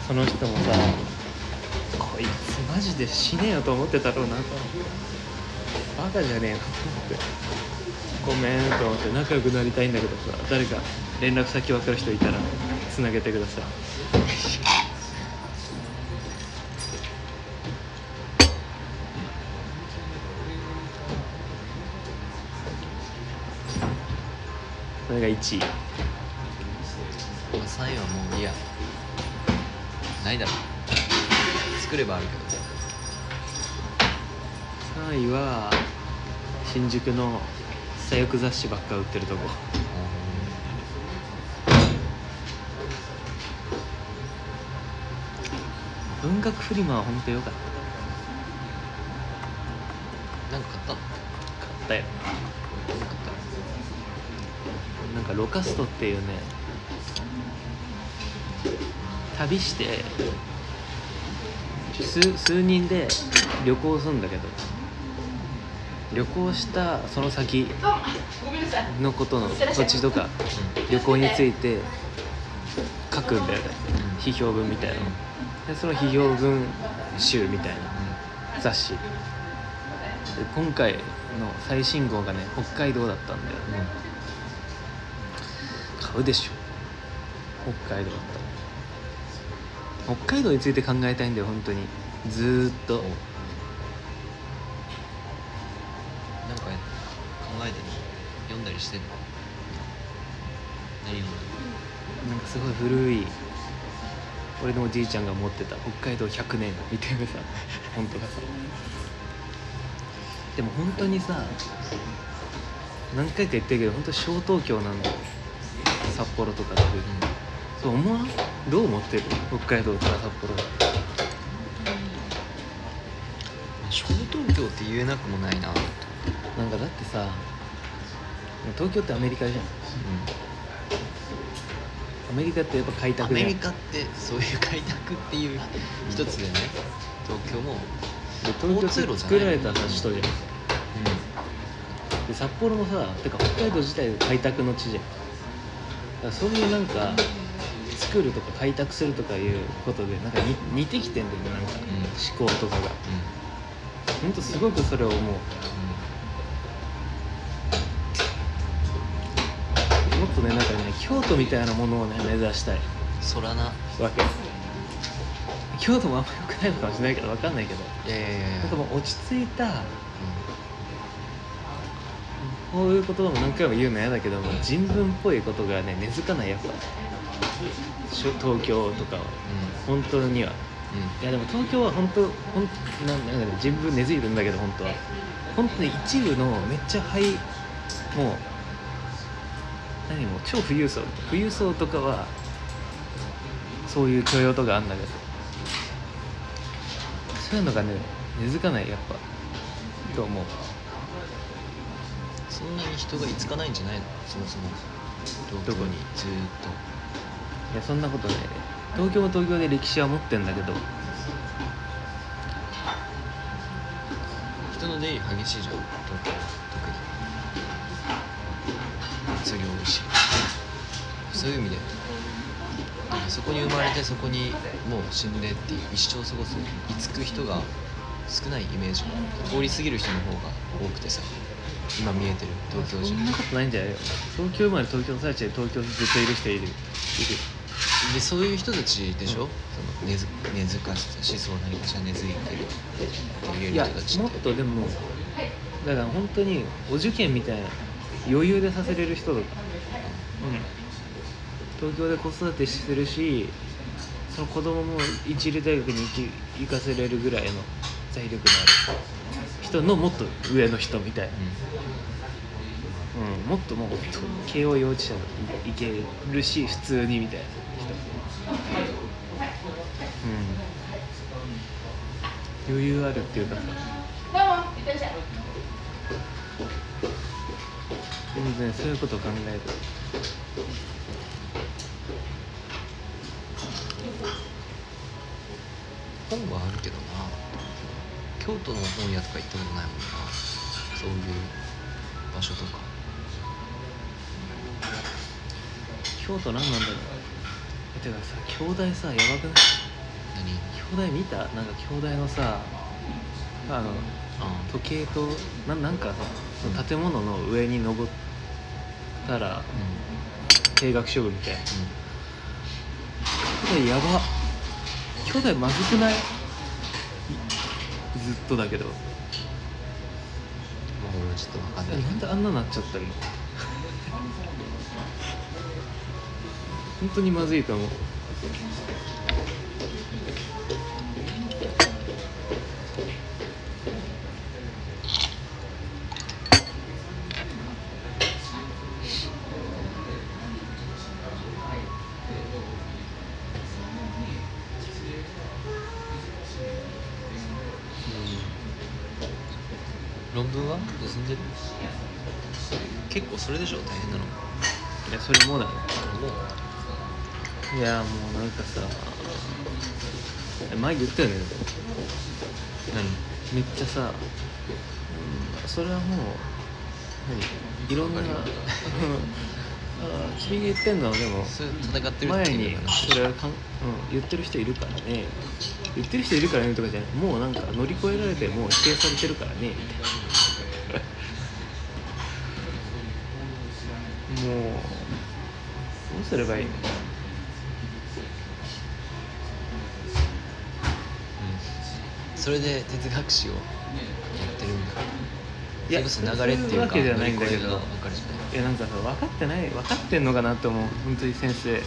その人もさこいつマジで死ねよと思ってたろうなと。思ってバカじゃねえなと思って。ごめんと思って仲良くなりたいんだけどさ誰か連絡先分かる人いたらつなげてくださいれが1位。まあ3位はもういいや。ないだろ。作ればあるけど。3位は新宿の左翼雑誌ばっか売ってるとこ。文学フリマは本当良かっなんか買った買ったよかロカストっていうね旅して数数人で旅行するんだけど旅行したその先のことの土地とか旅行について書くんだよね。批評文みたいなの。でその批評文集みたいな雑誌。で今回の最新号がね北海道だったんだようんうん買うでしょ。北海道だったら。北海道について考えたいんだよ本当に。ずーっと。なんか考えてる？読んだりしてんの？何読んだ？なんかすごい古い俺のおじいちゃんが持ってた北海道100年みたいなさ本当がさ。でも本当にさ何回か言ってるけど本当小東京なんだよ札幌とかってそう思わん？どう思ってる？北海道から札幌。小東京って言えなくもないな。となんかだってさ東京ってアメリカじゃん。アメリカってやっぱ開ア拓じゃん。メリカってそういう開拓っていう一つでね。東京も。で東京って作られたさ首都じゃん。で札幌もさてか北海道自体が開拓の地じゃん。だからそういうなんか作るとか開拓するとかいうことでなんかに似てきてんだよねなんかうん思考とかが。うん。ほんとすごくそれを思う。もっとねなんかね京都みたいなものをね目指したい。そらな。わけ。京都もあんま良くないのかもしれないけどわかんないけど。いやいやいや。なんかもう落ち着いたこういう言葉も何回も言うの嫌だけども人文っぽいことがね根付かないやっぱしょ東京とかは。本当には。うん。うんいやでも東京は本当ほんなんなんかね人文根付いてるんだけど本当は。本当に一部のめっちゃハイもう何もう超富裕層富裕層とかはそういう許容とかあんだけど。そういうのがね根付かないやっぱと思うそんなに人が居つかないんじゃないの？そもそも。東京どこににずーっいやそんなことないね東京も東京で歴史は持ってんだけど。と人の出入り激しいじゃん。東京は特に。物量多いしそういう意味で。なんかそこに生まれてそこにもう死んでっていう一生過ごす居つく人が少ないイメージ通り過ぎる人の方が多くてさ今見えてる東京人そんなことないんじゃないよ。東京生まれ東京の最中で東京ずっといる人いる。いる。でそういう人たちでしょ、その根付根付かせた思想何かしら根付いてるっていやる人たちもっとでもだから本当にお受験みたいな余裕でさせれる人とか、うん、東京で子育てしてるしその子供も一流大学に行き行かせれるぐらいの財力のある人のもっと上の人みたいな、うん、もっともう慶応幼稚舎行けるし普通にみたいな人、うん、余裕あるっていうか。さ全然そういうことを考える本はあるけどな京都の本屋とか行ったことないもんな。そういう場所とか。京都何なんだろう。えてかさ兄弟さやばくない？何？兄弟見た？なんか兄弟のさあのあ時計とななんかさその建物の上に登ったらうん。定額処分みたいな。う兄弟やば。兄弟まずくないい？ずっとだけど。んまあ俺はちょっと分かんない。なんであんななっちゃってるの？本当にまずいと思うやもうなんかさ前言ったよね？何？めっちゃさ、うん、それはもう何？いろんな 君が言ってんのはでも戦ってるっ前に話それはかん、うん、言ってる人いるからね。言ってる人いるからねとかじゃない。もうなんか乗り越えられてもう否定されてるからね。みたいなもうどうすればいいの？それで哲学史をやってるんだいやそれこそ流れっていうかそういうわけじゃないんだけど。分かるじゃない？いやなんかさ分かってない分かってんのかなって思う。本当に先生。な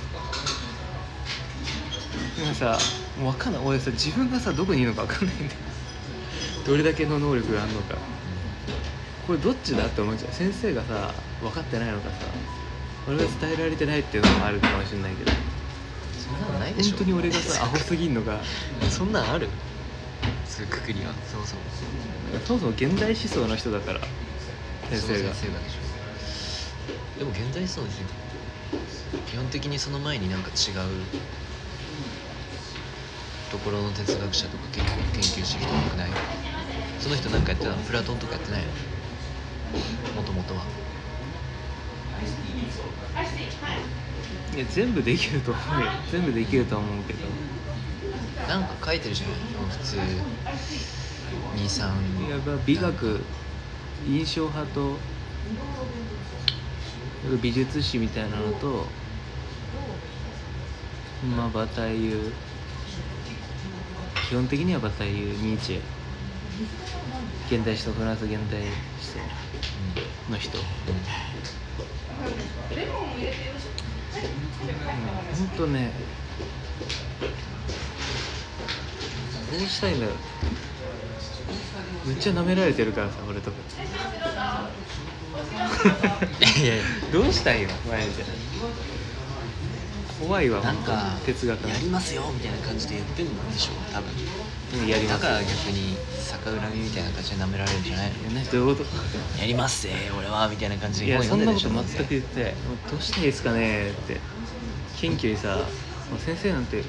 んかさもう分かんない。俺さ自分がさどこにいるのか分かんないんだよ。どれだけの能力があるのか。これどっちだって思っちゃう先生がさ分かってないのかさ。俺が伝えられてないっていうのもあるかもしれないけど。そんなのないでしょ。本当に俺がさアホすぎんのかそんなんある？そういうくくりはそもそもそもそも現代思想の人だから先生が。先生がでしょでも現在そうですよ。基本的にその前になんか違うところの哲学者とか研究してる人多くない？その人なんかやってたのプラトンとかやってないの？もともとは。いや全部できると思うよ。全部できると思うけどなんか書いてるじゃない普通23やっぱ美学印象派と美術史みたいなのとまあバタイユ基本的にはバタイユニーチェ現代史とフランス現代史の人うほんとねどうしたいんだよ。めっちゃ舐められてるからさ俺とか。んいやいや。どうしたいよマジで。怖いわなんか哲学やりますよみたいな感じで言ってんでしょ多分。うんやります。だから逆に逆恨みみたいな感じで舐められるんじゃないの？ねどういうこと？やりますぜ俺はみたいな感じいでやそんなこと全く言ってない。どうしたらいいですかねって。謙虚にさ先生なんて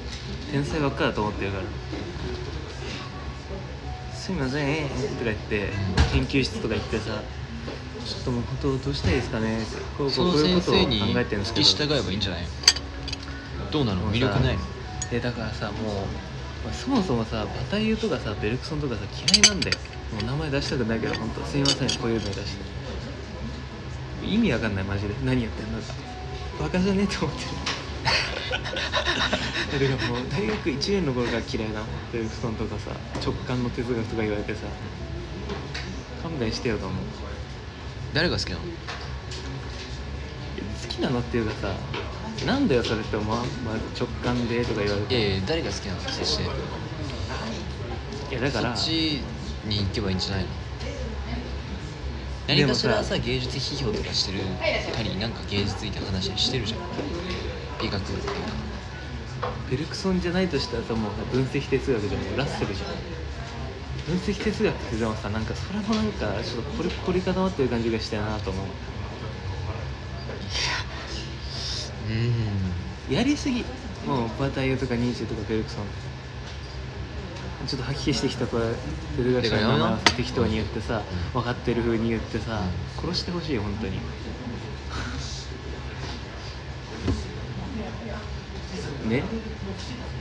天才ばっかだと思ってるから「すいません」とか言って研究室とか行ってさちょっともう本当どうしたらいいですかね。ってこうこうこういう先ことを考えてるんですけ付どき従えばいいんじゃない？のどうなの？魅力ない？のえだからさもうそもそもさバタイユとかさベルクソンとかさ嫌いなんだよ。もう名前出したくないけど本当すいません。こういうの出して。意味わかんないマジで。何やってんのか。バカじゃね？えと思って。る だからもう大学1年の頃から嫌いなベルクソンとかさ直感の哲学とか言われてさ勘弁してよと思う。誰が好きなの？いや好きなのっていうかさなんだよそれってままず直感でとか言われて。いやいや誰が好きなの？そして。いやだからそっちに行けばいいんじゃないの？何かしらさ芸術批評とかしてるたりなんか芸術にて話してるじゃん美学っていうかベルクソンじゃないとしたらさもう分析哲学じゃんもうラッセルじゃん。分析哲学ってでもさなんかそれもなんかちょっと凝り凝り固まってる感じがしてなと思う。うん。やりすぎ。もうバタイユとかニーチェとかベルクソン。ちょっと吐き気してきたこれ哲学者の名前を適当に言ってさうん。分かってる風に言ってさ殺してほしい本当にね。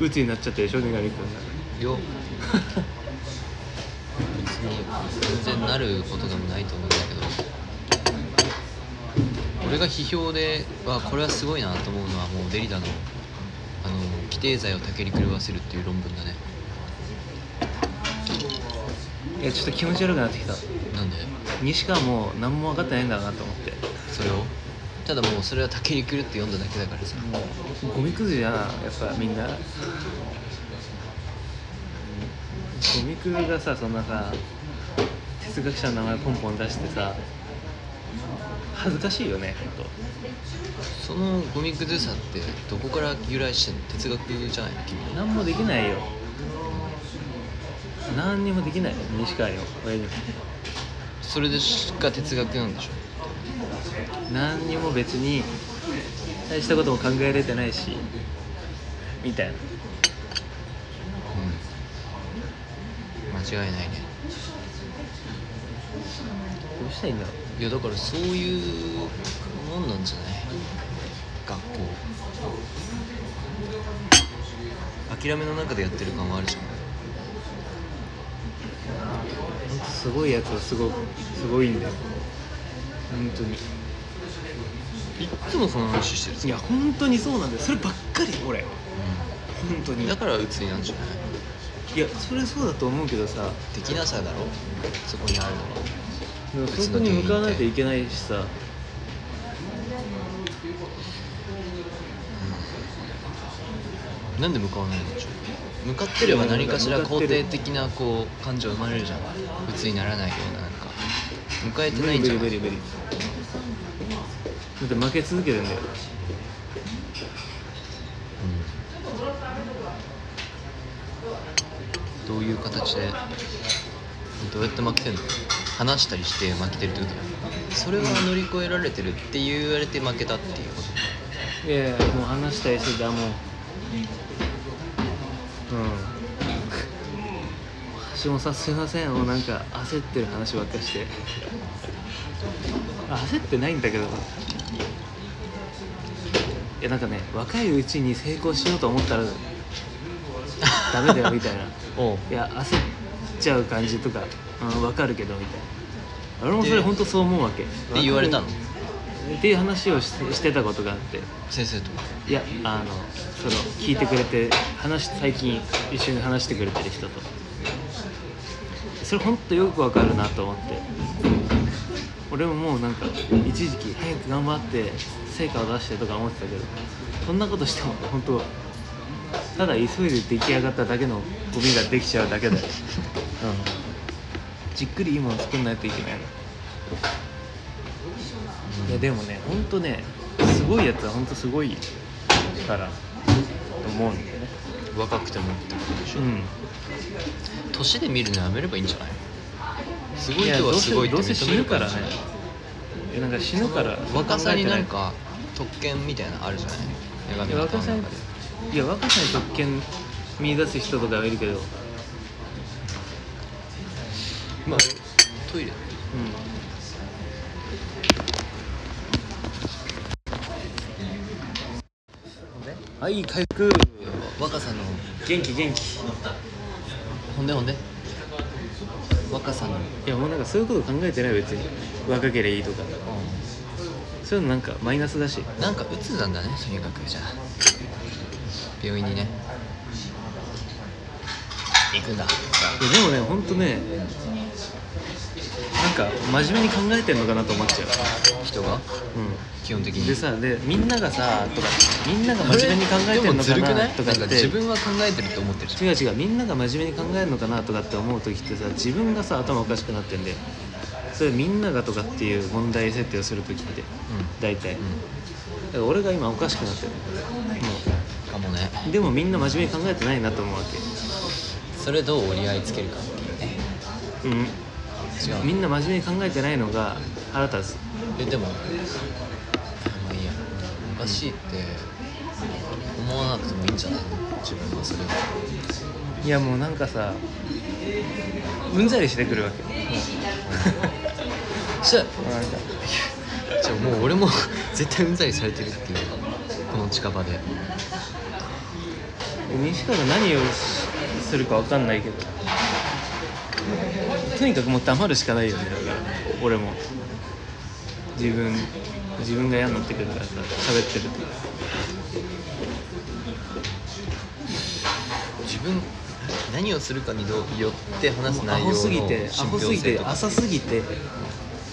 鬱になっちゃったでしょ女神くんよ。別に全然なることでもないと思うんだけど。俺が批評ではこれはすごいなと思うのはもうデリダのあの規定罪をたけり狂わせるっていう論文だね。いやちょっと気持ち悪くなってきた。なんで？西川も何も分かってないんだなと思って。それを？ただもうそれはたけり狂って読んだだけだからさ。ゴミくずじゃんやっぱみんなゴミくずがさそんなさ哲学者の名前ポンポン出してさ恥ずかしいよねほんと。そのゴミくずさってどこから由来してんの？哲学じゃないの？君何もできないよ。何にもできない西川よ親にもそれでしか哲学なんでしょ？何にも別に大したことも考えられてないしみたいな。うん。間違いないね。どうしたらいいんだろう。いやだからそういうもんなんじゃない？学校。諦めの中でやってる感はあるじゃん。すごいやつはすごくすごいんだよ本当に。いっつもその話してるいや本当にそうなんだよ。そればっかり。俺。本当に。だから鬱になるんじゃない？いやそれそうだと思うけどさ。できなさだろ？そこにあるのは。そこに向かわないといけないしさ。なんで向かわないんでしょう向かってれば何かしら肯定的なこう感情生まれるじゃん。鬱にならないようななんか。迎えて無理無ないんじゃない？理無理無理だって負け続けてんだよ。どういう形でどうやって負けてんの？話したりして負けてるってことそれは乗り越えられてるって言われて負けたっていうこと。いやいやもう話したりしてたもう。うん。私もさすいません。もうなんか焦ってる話ばっかりして。あ焦ってないんだけどいやなんかね若いうちに成功しようと思ったらダメだよみたいな。おう。いや焦っちゃう感じとか、うん、分かるけどみたいな。俺もそれ本当そう思うわけ。って言われたの？っていう話をししてたことがあって。先生といやあのその聞いてくれて話し最近一緒に話してくれてる人と。それ本当よくわかるなと思って。俺ももうなんか一時期早く頑張って成果を出してとか思ってたけどそんなことしても本当ただ急いで出来上がっただけのゴミができちゃうだけだよ、うん、じっくりいいもの作んないといけないの。いやでもね本当ねすごいやつは本当すごいからと思うんだよね。若くてもってことでしょ、うん。年で見るのやめればいいんじゃない？すごい人はすごいってせどうせ死ぬからね。なんか死ぬから若さになん考か特権みたいなのあるじゃない？女神の若さに中でいや若さに特権見出す人とかはいるけど。まあトイレ。うん。はい回復。若さの。元気元気。ほんでほんで。若さの。いやもうなんかそういうこと考えてない別に。若ければいいとかそういうのなんかマイナスだし。なんか鬱なんだねとにかくじゃあ。病院にね。行くんだ。いやでもねほんとねなんか真面目に考えてんのかなと思っちゃう。人が？う基本的に。んでさでみんながさとかみんなが真面目に考えてんのかなとかなんかって自分は考えてると思ってるじゃん。違う違うみんなが真面目に考えるのかなとかって思う時ってさ自分がさ頭おかしくなってんだよそれみんながとかっていう問題設定をする時って大体、だから俺が今おかしくなってる。うんかもね。もうでもみんな真面目に考えてないなと思うわそれどう折り合いつけるかっていうね。けうん。違うみんな真面目に考えてないのが腹立つ。えでもまあいいや。おかしいって思わなくてもいいんじゃない？の自分はそれはいやもうなんかさうんざりしてくるわけじゃあなんかじゃあもう俺も 絶対うんざりされてるっていうこの近場で。西川が何をするかわかんないけど。とにかくもう黙るしかないよね。だから俺も。自分自分が嫌になってくるからさ喋ってると。自分何をするかによって話す内容のすぎてア信ホすぎて浅すぎて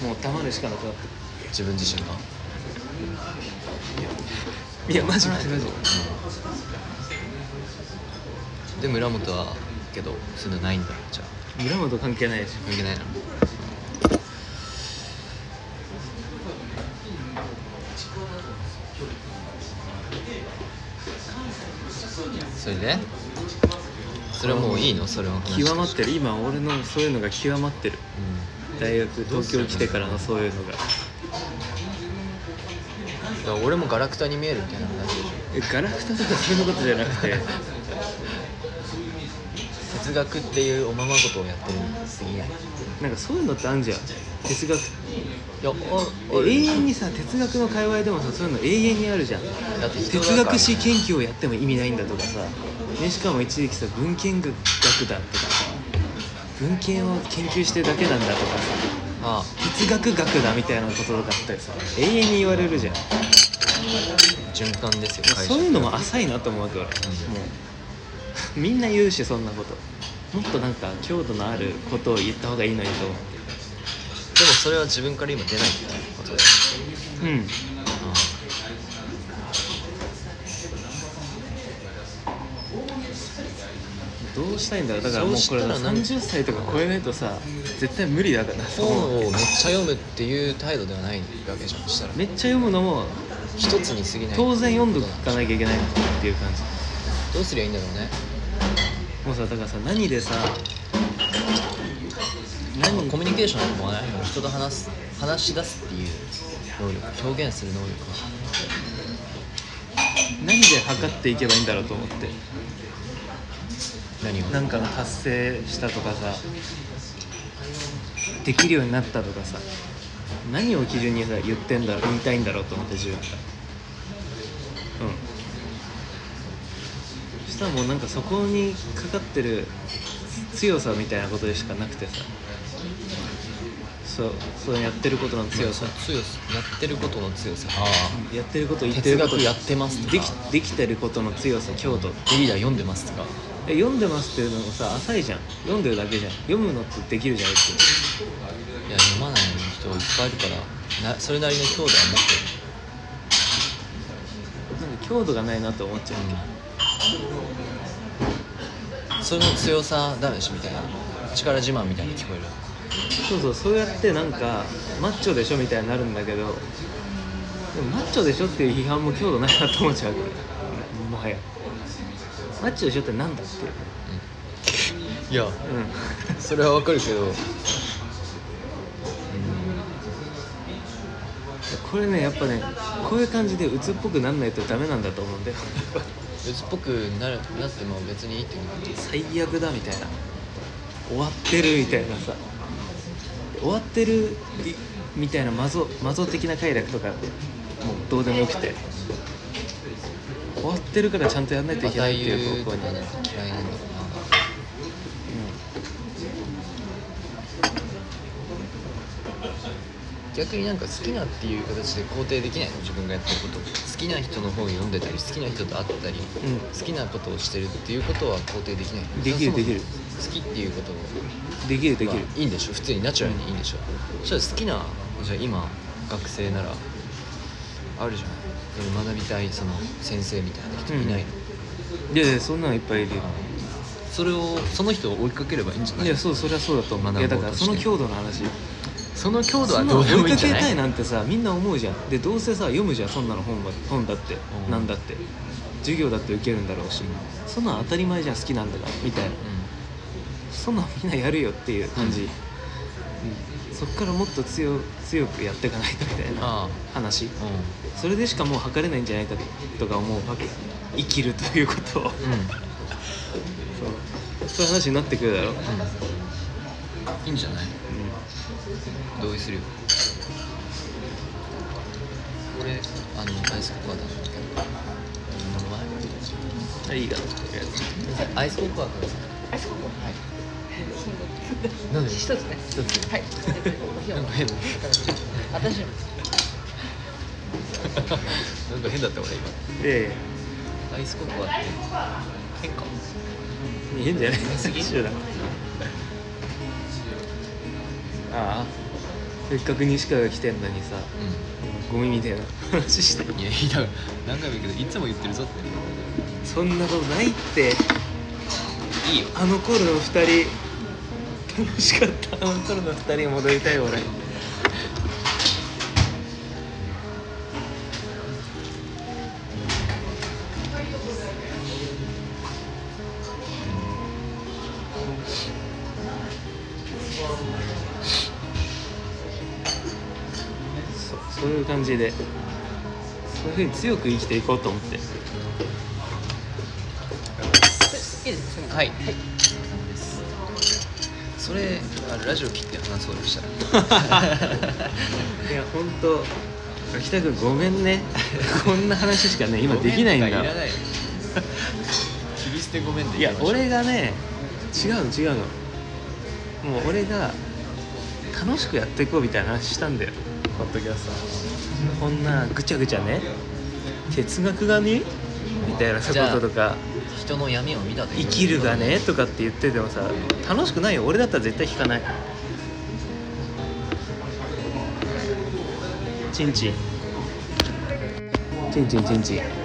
もう黙るしかなくなって自分自身が？いやマジマジマジ。で村本はけどそういうのないんだじゃあ。村本関係ないし。関係ないな。それで？それはもういいの？それは話極まってる。今俺のそういうのが極まってる。うん大学東京来てからのそういうのが。だから俺もガラクタに見えるみたいな話でしょ。えガラクタとかそういうことじゃなくて。哲学っていうおままごとをやってるに過ぎない。なんかそういうのってあんじゃん。哲学。いやあ永遠にさ哲学の界隈でもさそういうの永遠にあるじゃん。だって人哲だから。学史研究をやっても意味ないんだとかさ。ねしかも一時期さ文献学だとか。さ文献を研究してるだけなんだとかさ。あ哲学学だみたいなこととかあったりさ。永遠に言われるじゃん。循環ですよそういうのも浅いなと思うわけ俺。もう。みんな言うしそんなこと。もっとなんか強度のあることを言った方がいいのにと思って。でもそれは自分から今出ないってことでうんしたいんだ。ろうだからもうこれそうしたら何30歳とか超えないとさ絶対無理だから。本をめっちゃ読むっていう態度ではないわけじゃんしたら。めっちゃ読むのも一つに過ぎない。当然読んどかなきゃいけないっていう感じ。どうすりゃいいんだろうね。もうさだからさ何でさ何？コミュニケーションもないの人と話す話し出すっていう能力表現する能力何で測っていけばいいんだろうと思って何をなんかの達成したとかさ。できるようになったとかさ。何を基準にさ言ってんだろう言いたいんだろうと思って自分が。うん。そしたらもうなんかそこにかかってる強さみたいなことでしかなくてさ。そうそうやってることの強さ。強さやってることの強さ。ああやってること言ってること。哲学やってますとか。できできてることの強さ強度デリダ読んでますとか。え読んでますっていうのもさ浅いじゃん。読んでるだけじゃん。読むのってできるじゃん別にいや読まない人いっぱいいるからなそれなりの強度は持ってなんか強度がないなと思っちゃう、る、それの強さダメでしょみたいな。力自慢みたいに聞こえる。そうそうそうやってなんかマッチョでしょみたいになるんだけどでもマッチョでしょっていう批判も強度ないなと思っちゃうからもはやマッチョでしょってなんだっていやうん。それはわかるけど。これねやっぱねこういう感じで鬱っぽくなんないとダメなんだと思うんだよ。鬱っぽくなるなっても別にいいってこと？最悪だみたいな。終わってるみたいなさ。終わってるみたいなマゾマゾ的な快楽とかもうどうでもよくて終わってるからちゃんとやんないといけないっていう方向に、嫌いなんだろうな逆になんか好きなっていう形で肯定できないの自分がやってること好きな人の本読んでたり好きな人と会ったり、うん好きなことをしてるっていうことは肯定できないできるできる好きっていうことできるできるいいんでしょ普通にナチュラルにいいんでしょ、そしたら好きなじゃあ今学生ならあるじゃない学びたいその先生みたいな人いないの、いやいやそんなのいっぱいいるよ。それをその人を追いかければいいんじゃない？いやそうそれはそうだと思う。いやだからその強度の話。その強度はどうでも追いかけい？いんじゃない？たいなんてさみんな思うじゃん。でどうせさ読むじゃんそんなの本は本だって、うん。なんだって。授業だって受けるんだろうし。そんなの当たり前じゃん好きなんだからみたいな。そんなんみんなやるよっていう感じ、うんそっからもっと強強くやっていかないとみたいなあ話。あそれでしかもう測れないんじゃないかとか思うわけ生きるということを。うん。うんそう。そういう話になってくるだろ、うん、うんいいんじゃない？同意するよ。俺あのアイスココアだあいいがアイスココアくださいアイスココアはいなんで？一つね。一つ。はい。なんか変な私のなんか変だった俺今。えアイスココアって。変かえ変じゃない。変すぎだ。ああ。せっかく西川が来てんのにさうゴミみたいな話して。んいやいいだから何回も言うけどいつも言ってるぞってそんなことないって。いいよ。あの頃の二人楽しかった。あの頃の二人に戻りたい俺。そそういう感じで。そういうふうに強く生きていこうと思って。いいですね。はい。そラジオ切って話そうでしたら。いや本当秋田君ごめんね。こんな話しかね今できないんだ。切り捨てごめんでいや俺がね違うの違うの。もう俺が楽しくやっていこうみたいな話したんだよ。ポッドキャスト。こんなぐちゃぐちゃね。哲学がねみたいなこととか。人の闇を見た生きるがねとかって言っててもさ楽しくないよ。俺だったら絶対弾かない。チンチン。チンチンチンチン